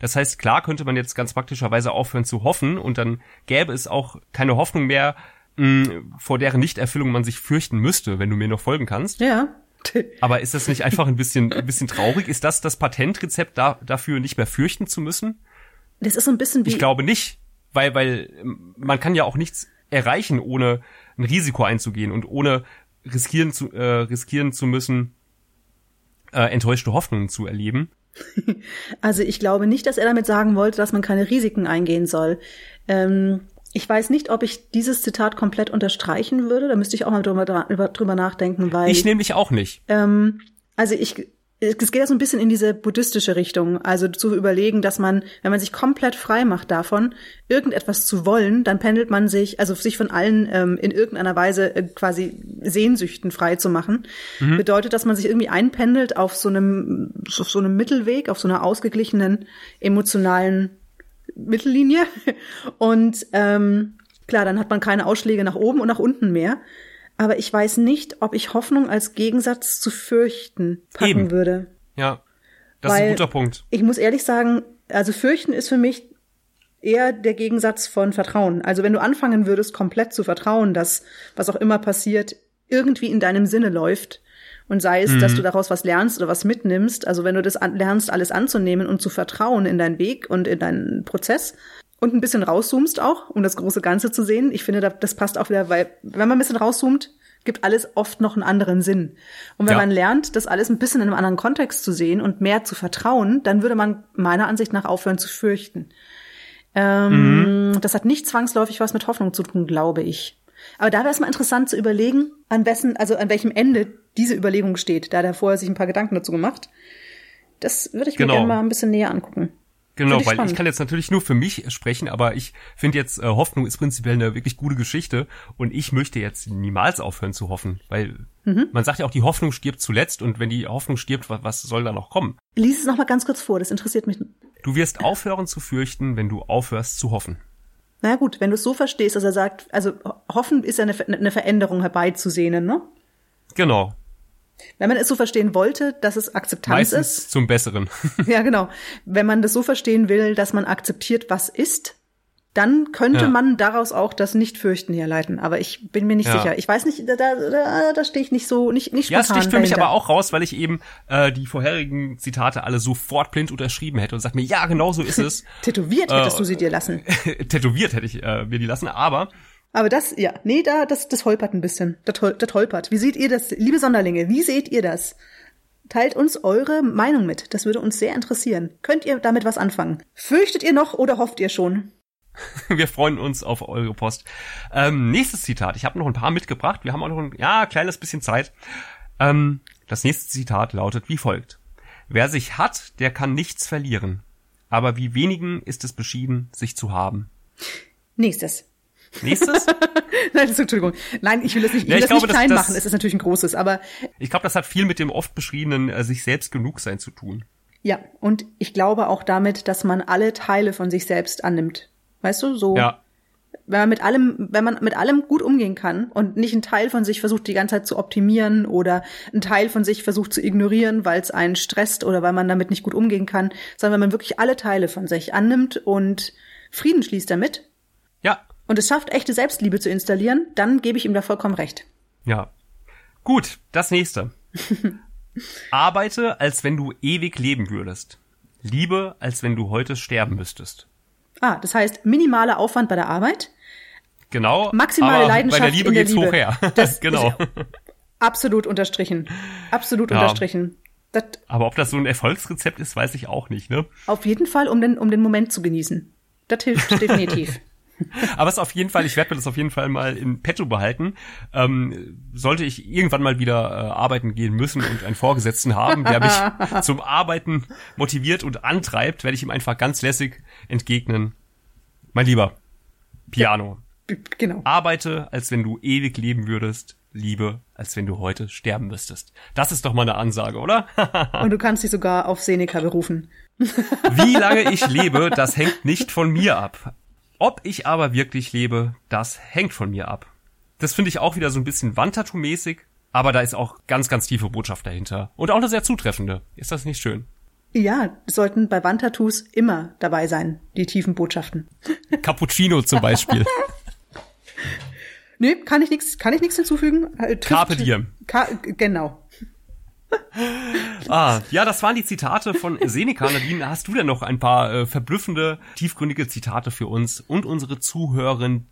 [SPEAKER 2] Das heißt, klar könnte man jetzt ganz praktischerweise aufhören zu hoffen und dann gäbe es auch keine Hoffnung mehr, mh, vor deren Nichterfüllung man sich fürchten müsste, wenn du mir noch folgen kannst.
[SPEAKER 3] Ja.
[SPEAKER 2] Aber ist das nicht einfach ein bisschen, ein bisschen traurig? Ist das das Patentrezept da, dafür, nicht mehr fürchten zu müssen?
[SPEAKER 3] Das ist so ein bisschen wie.
[SPEAKER 2] Ich glaube nicht, weil, weil ähm, man kann ja auch nichts erreichen, ohne ein Risiko einzugehen und ohne riskieren zu, äh, riskieren zu müssen, äh, enttäuschte Hoffnungen zu erleben.
[SPEAKER 3] Also ich glaube nicht, dass er damit sagen wollte, dass man keine Risiken eingehen soll. Ähm, ich weiß nicht, ob ich dieses Zitat komplett unterstreichen würde. Da müsste ich auch mal drüber, drüber, nachdenken, weil
[SPEAKER 2] Ich nämlich auch nicht.
[SPEAKER 3] ähm, also ich es geht ja so ein bisschen in diese buddhistische Richtung, also zu überlegen, dass man, wenn man sich komplett frei macht davon, irgendetwas zu wollen, dann pendelt man sich, also sich von allen ähm, in irgendeiner Weise äh, quasi Sehnsüchten frei zu machen, mhm. bedeutet, dass man sich irgendwie einpendelt auf so einem, auf so einem Mittelweg, auf so einer ausgeglichenen emotionalen Mittellinie und ähm, klar, dann hat man keine Ausschläge nach oben und nach unten mehr. Aber ich weiß nicht, ob ich Hoffnung als Gegensatz zu fürchten packen Eben. würde.
[SPEAKER 2] Ja, das Weil ist ein guter Punkt.
[SPEAKER 3] Ich muss ehrlich sagen, also fürchten ist für mich eher der Gegensatz von Vertrauen. Also wenn du anfangen würdest, komplett zu vertrauen, dass was auch immer passiert, irgendwie in deinem Sinne läuft, und sei es, mhm. dass du daraus was lernst oder was mitnimmst, also wenn du das lernst, alles anzunehmen und zu vertrauen in deinen Weg und in deinen Prozess und ein bisschen rauszoomst auch, um das große Ganze zu sehen. Ich finde, das passt auch wieder, weil wenn man ein bisschen rauszoomt, gibt alles oft noch einen anderen Sinn. Und wenn ja. man lernt, das alles ein bisschen in einem anderen Kontext zu sehen und mehr zu vertrauen, dann würde man meiner Ansicht nach aufhören zu fürchten. Ähm, mhm. Das hat nicht zwangsläufig was mit Hoffnung zu tun, glaube ich. Aber da wäre es mal interessant zu überlegen, an wessen, also an welchem Ende diese Überlegung steht. Da hat er vorher sich ein paar Gedanken dazu gemacht. Das würde ich genau. mir gerne mal ein bisschen näher angucken.
[SPEAKER 2] Genau, ich weil spannend. ich kann jetzt natürlich nur für mich sprechen, aber ich finde jetzt, äh, Hoffnung ist prinzipiell eine wirklich gute Geschichte und ich möchte jetzt niemals aufhören zu hoffen, weil mhm. man sagt ja auch, die Hoffnung stirbt zuletzt und wenn die Hoffnung stirbt, was, was soll da noch kommen?
[SPEAKER 3] Lies es nochmal ganz kurz vor, das interessiert mich.
[SPEAKER 2] Du wirst aufhören zu fürchten, wenn du aufhörst zu hoffen.
[SPEAKER 3] Na gut, wenn du es so verstehst, dass er sagt, also hoffen ist ja eine, eine Veränderung herbeizusehnen, ne?
[SPEAKER 2] Genau.
[SPEAKER 3] Wenn man es so verstehen wollte, dass es Akzeptanz
[SPEAKER 2] Meistens
[SPEAKER 3] ist.
[SPEAKER 2] zum Besseren.
[SPEAKER 3] ja, genau. Wenn man das so verstehen will, dass man akzeptiert, was ist, dann könnte ja. man daraus auch das Nicht-Fürchten herleiten. Aber ich bin mir nicht ja. sicher. Ich weiß nicht, da, da, da stehe ich nicht so, nicht, nicht
[SPEAKER 2] Ja, es sticht für mich aber auch raus, weil ich eben äh, die vorherigen Zitate alle sofort blind unterschrieben hätte und sagt mir, ja, genau so ist es.
[SPEAKER 3] tätowiert hättest äh, du sie dir lassen.
[SPEAKER 2] tätowiert hätte ich äh, mir die lassen, aber
[SPEAKER 3] aber das, ja, nee, da, das, das holpert ein bisschen. Das, das holpert. Wie seht ihr das, liebe Sonderlinge? Wie seht ihr das? Teilt uns eure Meinung mit. Das würde uns sehr interessieren. Könnt ihr damit was anfangen? Fürchtet ihr noch oder hofft ihr schon?
[SPEAKER 2] Wir freuen uns auf eure Post. Ähm, nächstes Zitat. Ich habe noch ein paar mitgebracht. Wir haben auch noch ein ja, kleines bisschen Zeit. Ähm, das nächste Zitat lautet wie folgt. Wer sich hat, der kann nichts verlieren. Aber wie wenigen ist es beschieden, sich zu haben.
[SPEAKER 3] Nächstes.
[SPEAKER 2] Nächstes?
[SPEAKER 3] Nein, das, Entschuldigung. Nein, ich will das nicht, ich will ja, ich das glaube, nicht klein das, machen. Es ist natürlich ein großes, aber.
[SPEAKER 2] Ich glaube, das hat viel mit dem oft beschriebenen äh, sich selbst genug sein zu tun.
[SPEAKER 3] Ja, und ich glaube auch damit, dass man alle Teile von sich selbst annimmt. Weißt du, so. Ja. Wenn man mit allem, wenn man mit allem gut umgehen kann und nicht einen Teil von sich versucht, die ganze Zeit zu optimieren oder einen Teil von sich versucht zu ignorieren, weil es einen stresst oder weil man damit nicht gut umgehen kann, sondern wenn man wirklich alle Teile von sich annimmt und Frieden schließt damit.
[SPEAKER 2] Ja.
[SPEAKER 3] Und es schafft, echte Selbstliebe zu installieren, dann gebe ich ihm da vollkommen recht.
[SPEAKER 2] Ja. Gut, das nächste. Arbeite, als wenn du ewig leben würdest. Liebe, als wenn du heute sterben müsstest.
[SPEAKER 3] Ah, das heißt minimaler Aufwand bei der Arbeit.
[SPEAKER 2] Genau.
[SPEAKER 3] Maximale Leidenschaft
[SPEAKER 2] bei der Liebe
[SPEAKER 3] in der
[SPEAKER 2] geht's
[SPEAKER 3] Liebe.
[SPEAKER 2] hoch her.
[SPEAKER 3] Das
[SPEAKER 2] genau.
[SPEAKER 3] Absolut unterstrichen. Absolut ja. unterstrichen.
[SPEAKER 2] Das Aber ob das so ein Erfolgsrezept ist, weiß ich auch nicht, ne?
[SPEAKER 3] Auf jeden Fall, um den, um den Moment zu genießen. Das hilft definitiv.
[SPEAKER 2] Aber es ist auf jeden Fall, ich werde mir das auf jeden Fall mal in petto behalten. Ähm, sollte ich irgendwann mal wieder äh, arbeiten gehen müssen und einen Vorgesetzten haben, der mich zum Arbeiten motiviert und antreibt, werde ich ihm einfach ganz lässig entgegnen. Mein Lieber, Piano.
[SPEAKER 3] Ja, genau.
[SPEAKER 2] Arbeite, als wenn du ewig leben würdest. Liebe, als wenn du heute sterben müsstest. Das ist doch mal eine Ansage, oder?
[SPEAKER 3] und du kannst dich sogar auf Seneca berufen.
[SPEAKER 2] Wie lange ich lebe, das hängt nicht von mir ab. Ob ich aber wirklich lebe, das hängt von mir ab. Das finde ich auch wieder so ein bisschen Wandtattoo-mäßig, aber da ist auch ganz, ganz tiefe Botschaft dahinter. Und auch eine sehr zutreffende. Ist das nicht schön?
[SPEAKER 3] Ja, sollten bei Wandtattoos immer dabei sein, die tiefen Botschaften.
[SPEAKER 2] Cappuccino zum Beispiel.
[SPEAKER 3] nee, kann ich nichts, kann ich nichts hinzufügen.
[SPEAKER 2] Äh, Carpe diem.
[SPEAKER 3] Ka genau
[SPEAKER 2] ah, ja, das waren die Zitate von Seneca. Nadine, hast du denn noch ein paar äh, verblüffende, tiefgründige Zitate für uns und unsere Zuhörerinnen?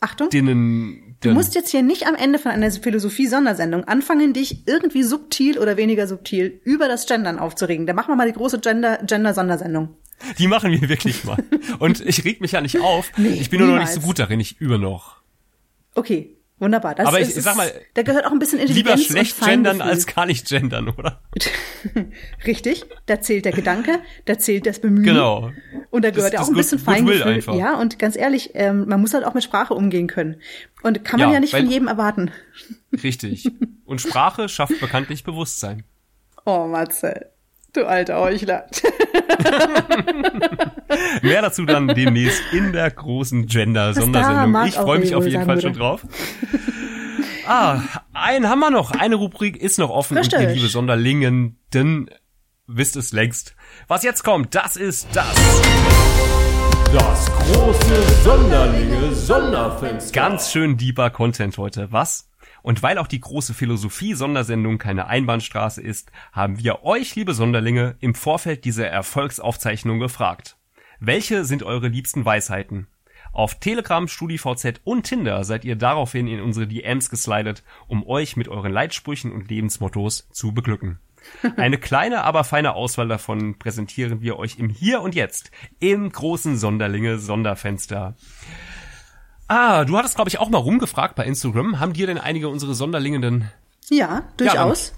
[SPEAKER 3] Achtung. Denen, du musst jetzt hier nicht am Ende von einer Philosophie-Sondersendung anfangen, dich irgendwie subtil oder weniger subtil über das Gendern aufzuregen. Da machen wir mal die große Gender-Sondersendung.
[SPEAKER 2] Die machen wir wirklich mal. Und ich reg mich ja nicht auf. Nee, ich bin nur noch nicht so gut darin. Ich übe noch.
[SPEAKER 3] Okay, Wunderbar. Das
[SPEAKER 2] Aber ich
[SPEAKER 3] ist,
[SPEAKER 2] sag mal,
[SPEAKER 3] da gehört auch ein bisschen
[SPEAKER 2] Lieber
[SPEAKER 3] Intelligenz
[SPEAKER 2] schlecht
[SPEAKER 3] und
[SPEAKER 2] gendern als gar nicht gendern, oder?
[SPEAKER 3] Richtig, da zählt der Gedanke, da zählt das Bemühen.
[SPEAKER 2] Genau.
[SPEAKER 3] Und da
[SPEAKER 2] Das-
[SPEAKER 3] gehört ja
[SPEAKER 2] das
[SPEAKER 3] auch ein bisschen Feingefühl.
[SPEAKER 2] einfach.
[SPEAKER 3] Ja, und ganz ehrlich, ähm, man muss halt auch mit Sprache umgehen können. Und kann man
[SPEAKER 2] Ja,
[SPEAKER 3] ja, nicht von jedem erwarten.
[SPEAKER 2] Richtig. Und Sprache schafft bekanntlich Bewusstsein.
[SPEAKER 3] Oh, Matze, du alter Heuchler.
[SPEAKER 2] Mehr dazu dann demnächst in der großen Gender-Sondersendung. Ich freue mich auf jeden Fall
[SPEAKER 3] würde.
[SPEAKER 2] schon drauf. Ah, einen haben wir noch. Eine Rubrik ist noch offen und ihr
[SPEAKER 3] Richtig.
[SPEAKER 2] liebe Sonderlingen, denn wisst es längst. Was jetzt kommt, das ist das.
[SPEAKER 4] Das große Sonderlinge Sonderfenster.
[SPEAKER 2] Ganz schön deeper Content heute, was? Und weil auch die große Philosophie-Sondersendung keine Einbahnstraße ist, haben wir euch, liebe Sonderlinge, im Vorfeld dieser Erfolgsaufzeichnung gefragt. Welche sind eure liebsten Weisheiten? Auf Telegram, StudiVZ und Tinder seid ihr daraufhin in unsere DMs geslidet, um euch mit euren Leitsprüchen und Lebensmottos zu beglücken. Eine kleine, aber feine Auswahl davon präsentieren wir euch im Hier und Jetzt, im großen Sonderlinge Sonderfenster. Ah, du hattest, glaube ich, auch mal rumgefragt bei Instagram. Haben dir denn einige unsere Sonderlinge denn...
[SPEAKER 3] Ja, durchaus.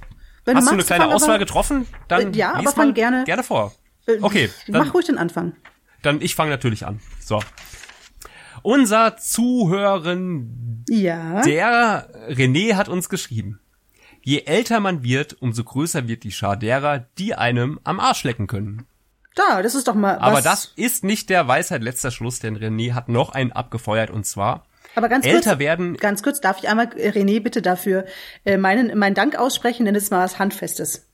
[SPEAKER 3] Wenn
[SPEAKER 2] Hast du eine kleine
[SPEAKER 3] fang aber-
[SPEAKER 2] Auswahl getroffen? Dann
[SPEAKER 3] Äh, ja, aber fang gerne-
[SPEAKER 2] gerne vor.
[SPEAKER 3] Äh,
[SPEAKER 2] Okay, dann,
[SPEAKER 3] Mach ruhig den Anfang.
[SPEAKER 2] dann ich fange natürlich an. So. Unser Zuhören,
[SPEAKER 3] Ja.
[SPEAKER 2] der René hat uns geschrieben. Je älter man wird, umso größer wird die Schar derer, die einem am Arsch lecken können.
[SPEAKER 3] Da, das ist doch mal
[SPEAKER 2] Aber
[SPEAKER 3] was.
[SPEAKER 2] das ist nicht der Weisheit letzter Schluss, denn René hat noch einen abgefeuert und zwar
[SPEAKER 3] aber ganz
[SPEAKER 2] älter
[SPEAKER 3] kurz,
[SPEAKER 2] werden.
[SPEAKER 3] Ganz kurz, darf ich einmal äh, René bitte dafür äh, meinen, meinen Dank aussprechen, denn das ist mal was Handfestes.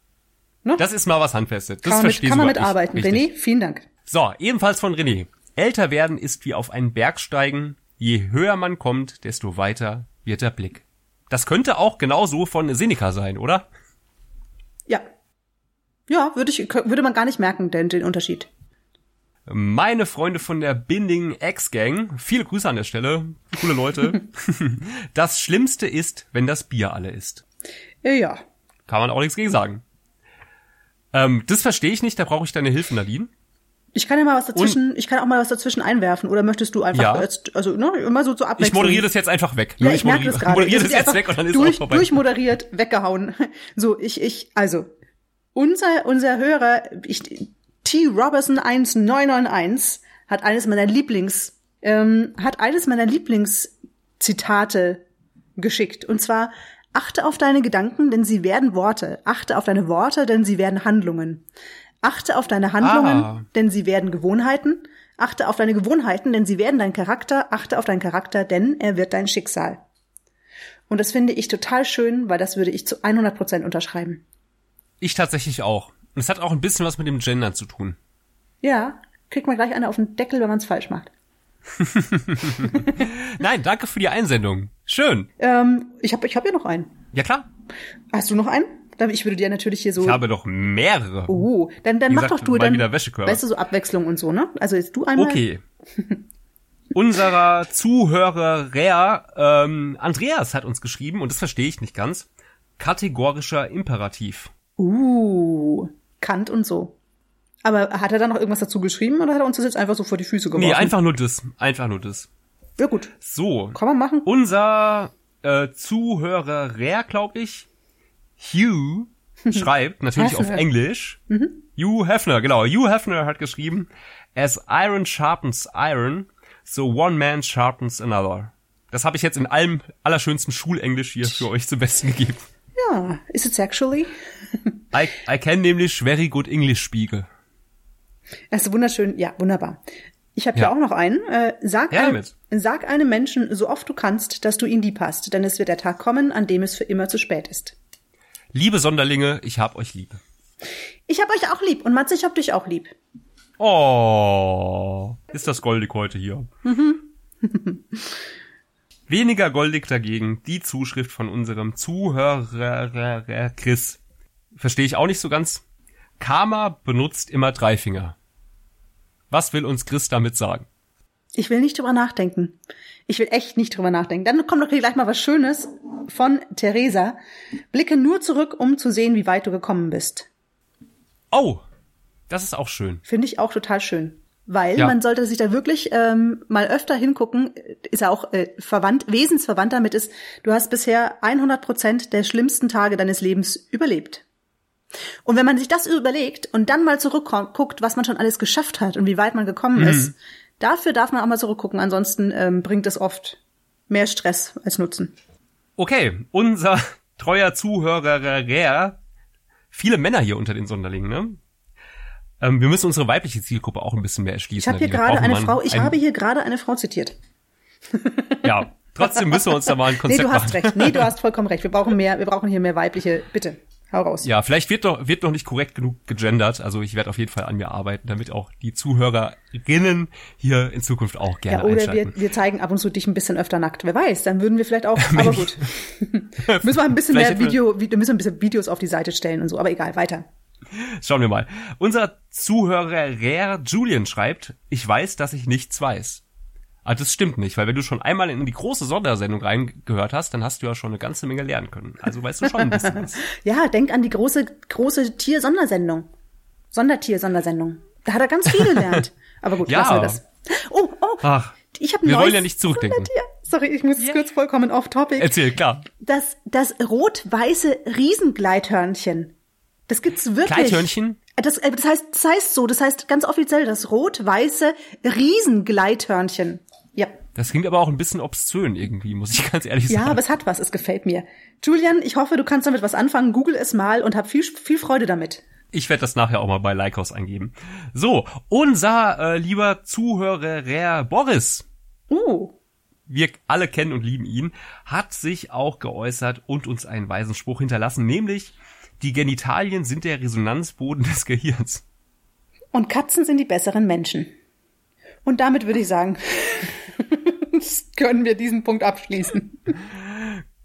[SPEAKER 2] Das ist mal was Handfestes. Das
[SPEAKER 3] Kann man, mit, kann man mitarbeiten. René, vielen Dank.
[SPEAKER 2] So, ebenfalls von René. Älter werden ist wie auf einen Berg steigen. Je höher man kommt, desto weiter wird der Blick. Das könnte auch genauso von Seneca sein, oder?
[SPEAKER 3] Ja. Ja, würde ich, würde man gar nicht merken, den, den Unterschied.
[SPEAKER 2] Meine Freunde von der Binding X-Gang, viele Grüße an der Stelle, coole Leute. das Schlimmste ist, wenn das Bier alle ist.
[SPEAKER 3] Äh, Ja.
[SPEAKER 2] Kann man auch nichts gegen sagen. Ähm, das verstehe ich nicht, da brauche ich deine Hilfe, Nadine.
[SPEAKER 3] Ich kann ja mal was dazwischen, ich kann auch mal was dazwischen einwerfen. Oder möchtest du einfach,
[SPEAKER 2] Ja.
[SPEAKER 3] jetzt, also ne, immer so zur
[SPEAKER 2] Ich
[SPEAKER 3] Abwechslung.
[SPEAKER 2] moderiere das jetzt einfach weg.
[SPEAKER 3] Ja,
[SPEAKER 2] Nur
[SPEAKER 3] ich, merke das gerade.
[SPEAKER 2] moderiere
[SPEAKER 3] Das
[SPEAKER 2] jetzt weg und dann ist
[SPEAKER 3] durch,
[SPEAKER 2] es auch vorbei.
[SPEAKER 3] Durchmoderiert, weggehauen. So, ich, ich, also, unser, unser Hörer, ich, T. Robertson 1991 hat eines meiner Lieblings, ähm, hat eines meiner Lieblingszitate geschickt. Und zwar, achte auf deine Gedanken, denn sie werden Worte. Achte auf deine Worte, denn sie werden Handlungen. Achte auf deine Handlungen,
[SPEAKER 2] Ah.
[SPEAKER 3] denn sie werden Gewohnheiten. Achte auf deine Gewohnheiten, denn sie werden dein Charakter. Achte auf deinen Charakter, denn er wird dein Schicksal. Und das finde ich total schön, weil das würde ich zu 100 Prozent unterschreiben.
[SPEAKER 2] Ich tatsächlich auch. Und es hat auch ein bisschen was mit dem Gendern zu tun.
[SPEAKER 3] Ja, kriegt man gleich eine auf den Deckel, wenn man es falsch macht.
[SPEAKER 2] Nein, danke für die Einsendung. Schön.
[SPEAKER 3] Ähm, ich habe ich hab ja noch einen.
[SPEAKER 2] Ja klar.
[SPEAKER 3] Hast du noch einen? Dann- Ich würde dir natürlich hier so.
[SPEAKER 2] Ich habe doch mehrere.
[SPEAKER 3] oh, dann, dann
[SPEAKER 2] Wie
[SPEAKER 3] mach
[SPEAKER 2] gesagt,
[SPEAKER 3] doch du dann.
[SPEAKER 2] wieder Wäschekörper.
[SPEAKER 3] Weißt du, so Abwechslung und so, ne? Also jetzt du einmal.
[SPEAKER 2] Okay. Unserer Zuhörer Rea, ähm, Andreas hat uns geschrieben, und das verstehe ich nicht ganz, kategorischer Imperativ.
[SPEAKER 3] Uh, Kant und so. Aber hat er dann noch irgendwas dazu geschrieben oder hat er uns das jetzt einfach so vor die Füße geworfen?
[SPEAKER 2] Nee, einfach nur das. Einfach nur das.
[SPEAKER 3] Ja gut,
[SPEAKER 2] So.
[SPEAKER 3] kann man machen.
[SPEAKER 2] Unser äh, Zuhörer Rea, glaube ich, Hugh, schreibt, natürlich auf. Englisch. Hugh Hefner, genau. Hugh Hefner hat geschrieben, As iron sharpens iron, so one man sharpens another. Das habe ich jetzt in allem allerschönsten Schulenglisch hier für euch zum Besten gegeben.
[SPEAKER 3] Ja, is it sexually?
[SPEAKER 2] I, I can nämlich very good English spiegel.
[SPEAKER 3] Das ist wunderschön. Ja, wunderbar. Ich habe
[SPEAKER 2] Ja.
[SPEAKER 3] ja auch noch einen. Äh, sag,
[SPEAKER 2] Her
[SPEAKER 3] einem, sag einem Menschen so oft du kannst, dass du ihn lieb hast, denn es wird der Tag kommen, an dem es für immer zu spät ist.
[SPEAKER 2] Liebe Sonderlinge, ich hab euch lieb.
[SPEAKER 3] Ich hab euch auch lieb und Matze, ich hab dich auch lieb.
[SPEAKER 2] Oh, ist das goldig heute hier. Weniger goldig dagegen die Zuschrift von unserem Zuhörer Chris. Verstehe ich auch nicht so ganz. Karma benutzt immer drei Finger. Was will uns Chris damit sagen?
[SPEAKER 3] Ich will nicht drüber nachdenken. Ich will echt nicht drüber nachdenken. Dann kommt doch gleich mal was Schönes von Theresa. Blicke nur zurück, um zu sehen, wie weit du gekommen bist.
[SPEAKER 2] Oh, das ist auch schön.
[SPEAKER 3] Finde ich auch total schön. Weil
[SPEAKER 2] Ja.
[SPEAKER 3] man sollte sich da wirklich ähm, mal öfter hingucken, ist ja auch äh, verwandt, wesensverwandt damit ist, du hast bisher 100 Prozent der schlimmsten Tage deines Lebens überlebt. Und wenn man sich das überlegt und dann mal zurückguckt, was man schon alles geschafft hat und wie weit man gekommen ist, dafür darf man auch mal zurückgucken. Ansonsten ähm, bringt es oft mehr Stress als Nutzen.
[SPEAKER 2] Okay, unser treuer Zuhörer, viele Männer hier unter den Sonderlingen, ne? Ähm, wir müssen unsere weibliche Zielgruppe auch ein bisschen mehr erschließen.
[SPEAKER 3] Ich habe hier gerade eine Frau, ich
[SPEAKER 2] ein-
[SPEAKER 3] habe hier gerade eine Frau zitiert.
[SPEAKER 2] Ja, trotzdem müssen wir uns da mal ein
[SPEAKER 3] Nee,
[SPEAKER 2] Konzept
[SPEAKER 3] du hast
[SPEAKER 2] machen.
[SPEAKER 3] recht. Nee, du hast vollkommen recht. Wir brauchen mehr, wir brauchen hier mehr weibliche. Bitte, hau raus.
[SPEAKER 2] Ja, vielleicht wird doch, wird noch nicht korrekt genug gegendert. Also ich werde auf jeden Fall an mir arbeiten, damit auch die Zuhörerinnen hier in Zukunft auch gerne
[SPEAKER 3] Ja, oder
[SPEAKER 2] einschalten.
[SPEAKER 3] wir, wir zeigen ab und zu dich ein bisschen öfter nackt. Wer weiß, dann würden wir vielleicht auch, aber gut. müssen wir ein bisschen
[SPEAKER 2] Vielleicht
[SPEAKER 3] mehr Video, wir müssen ein bisschen Videos auf die Seite stellen und so, aber egal, weiter.
[SPEAKER 2] Schauen wir mal. Unser Zuhörer Julian schreibt, ich weiß, dass ich nichts weiß. Ah, das stimmt nicht, weil wenn du schon einmal in die große Sondersendung reingehört hast, dann hast du ja schon eine ganze Menge lernen können. Also weißt du schon ein bisschen was.
[SPEAKER 3] Ja, denk an die große, große Tier-Sondersendung. Sondertier-Sondersendung. Da hat er ganz viel gelernt. Aber gut,
[SPEAKER 2] Ja.
[SPEAKER 3] lassen wir das. Oh, oh,
[SPEAKER 2] Ach,
[SPEAKER 3] ich habe
[SPEAKER 2] wir wollen ja nicht zurückdenken.
[SPEAKER 3] Sondertier. Sorry, ich muss kurz vollkommen off-topic.
[SPEAKER 2] erzähl, klar.
[SPEAKER 3] Das, das rot-weiße Riesengleithörnchen. Das gibt's wirklich.
[SPEAKER 2] Gleithörnchen?
[SPEAKER 3] Das, äh, das heißt, das heißt so, das heißt ganz offiziell das rot-weiße Riesengleithörnchen. Ja.
[SPEAKER 2] Das klingt aber auch ein bisschen obszön irgendwie, muss ich ganz ehrlich
[SPEAKER 3] Ja,
[SPEAKER 2] sagen.
[SPEAKER 3] aber es hat was, es gefällt mir. Julian, ich hoffe, du kannst damit was anfangen. Google es mal und hab viel, viel Freude damit.
[SPEAKER 2] Ich werde das nachher auch mal bei Lycos eingeben. So, unser äh, lieber Zuhörer Boris,
[SPEAKER 3] Oh.
[SPEAKER 2] wir alle kennen und lieben ihn, hat sich auch geäußert und uns einen weisen Spruch hinterlassen, nämlich die Genitalien sind der Resonanzboden des Gehirns.
[SPEAKER 3] Und Katzen sind die besseren Menschen. Und damit würde ich sagen, können wir diesen Punkt abschließen.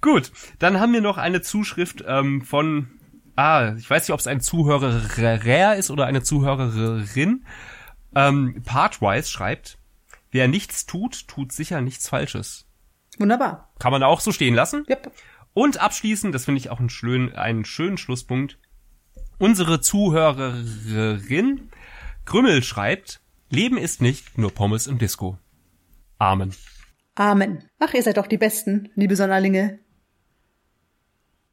[SPEAKER 2] Gut, dann haben wir noch eine Zuschrift ähm, von, ah, ich weiß nicht, ob es ein Zuhörer ist oder eine Zuhörerin. Ähm, Partwise schreibt, wer nichts tut, tut sicher nichts Falsches.
[SPEAKER 3] Wunderbar.
[SPEAKER 2] Kann man auch so stehen lassen.
[SPEAKER 3] Yep.
[SPEAKER 2] Und abschließend, das finde ich auch einen schönen, einen schönen Schlusspunkt. Unsere Zuhörerin Krümmel schreibt, Leben ist nicht nur Pommes im Disco. Amen.
[SPEAKER 3] Amen. Ach, ihr seid doch die Besten, liebe Sonderlinge.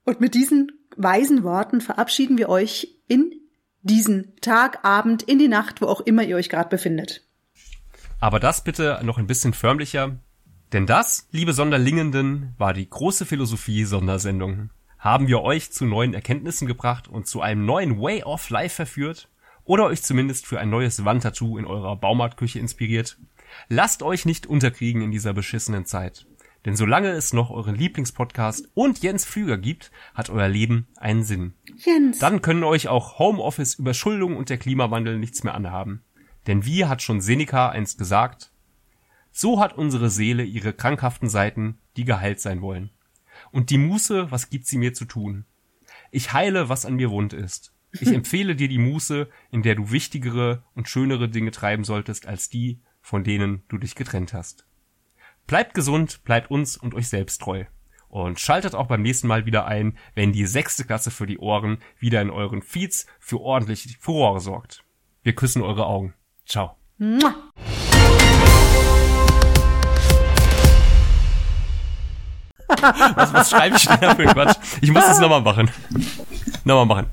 [SPEAKER 3] Und mit diesen weisen Worten verabschieden wir euch in diesen Tag, Abend, in die Nacht, wo auch immer ihr euch gerade befindet.
[SPEAKER 2] Aber das bitte noch ein bisschen förmlicher. Denn das, liebe Sonderlingenden, war die große Philosophie-Sondersendung. Haben wir euch zu neuen Erkenntnissen gebracht und zu einem neuen Way of Life verführt? Oder euch zumindest für ein neues Wandtattoo in eurer Baumarktküche inspiriert? Lasst euch nicht unterkriegen in dieser beschissenen Zeit. Denn solange es noch euren Lieblingspodcast und Jens Flüger gibt, hat euer Leben einen Sinn.
[SPEAKER 3] Jens.
[SPEAKER 2] Dann können euch auch Homeoffice, Überschuldung und der Klimawandel nichts mehr anhaben. Denn wie hat schon Seneca einst gesagt, so hat unsere Seele ihre krankhaften Seiten, die geheilt sein wollen. Und die Muße, was gibt sie mir zu tun? Ich heile, was an mir wund ist. Ich empfehle dir die Muße, in der du wichtigere und schönere Dinge treiben solltest als die, von denen du dich getrennt hast. Bleibt gesund, bleibt uns und euch selbst treu. Und schaltet auch beim nächsten Mal wieder ein, wenn die sechste Klasse für die Ohren wieder in euren Feeds für ordentlich Furore sorgt. Wir küssen eure Augen. Ciao.
[SPEAKER 3] Mua.
[SPEAKER 2] Was, was schreibe ich denn da für Quatsch? Ich muss das nochmal machen. Nochmal machen.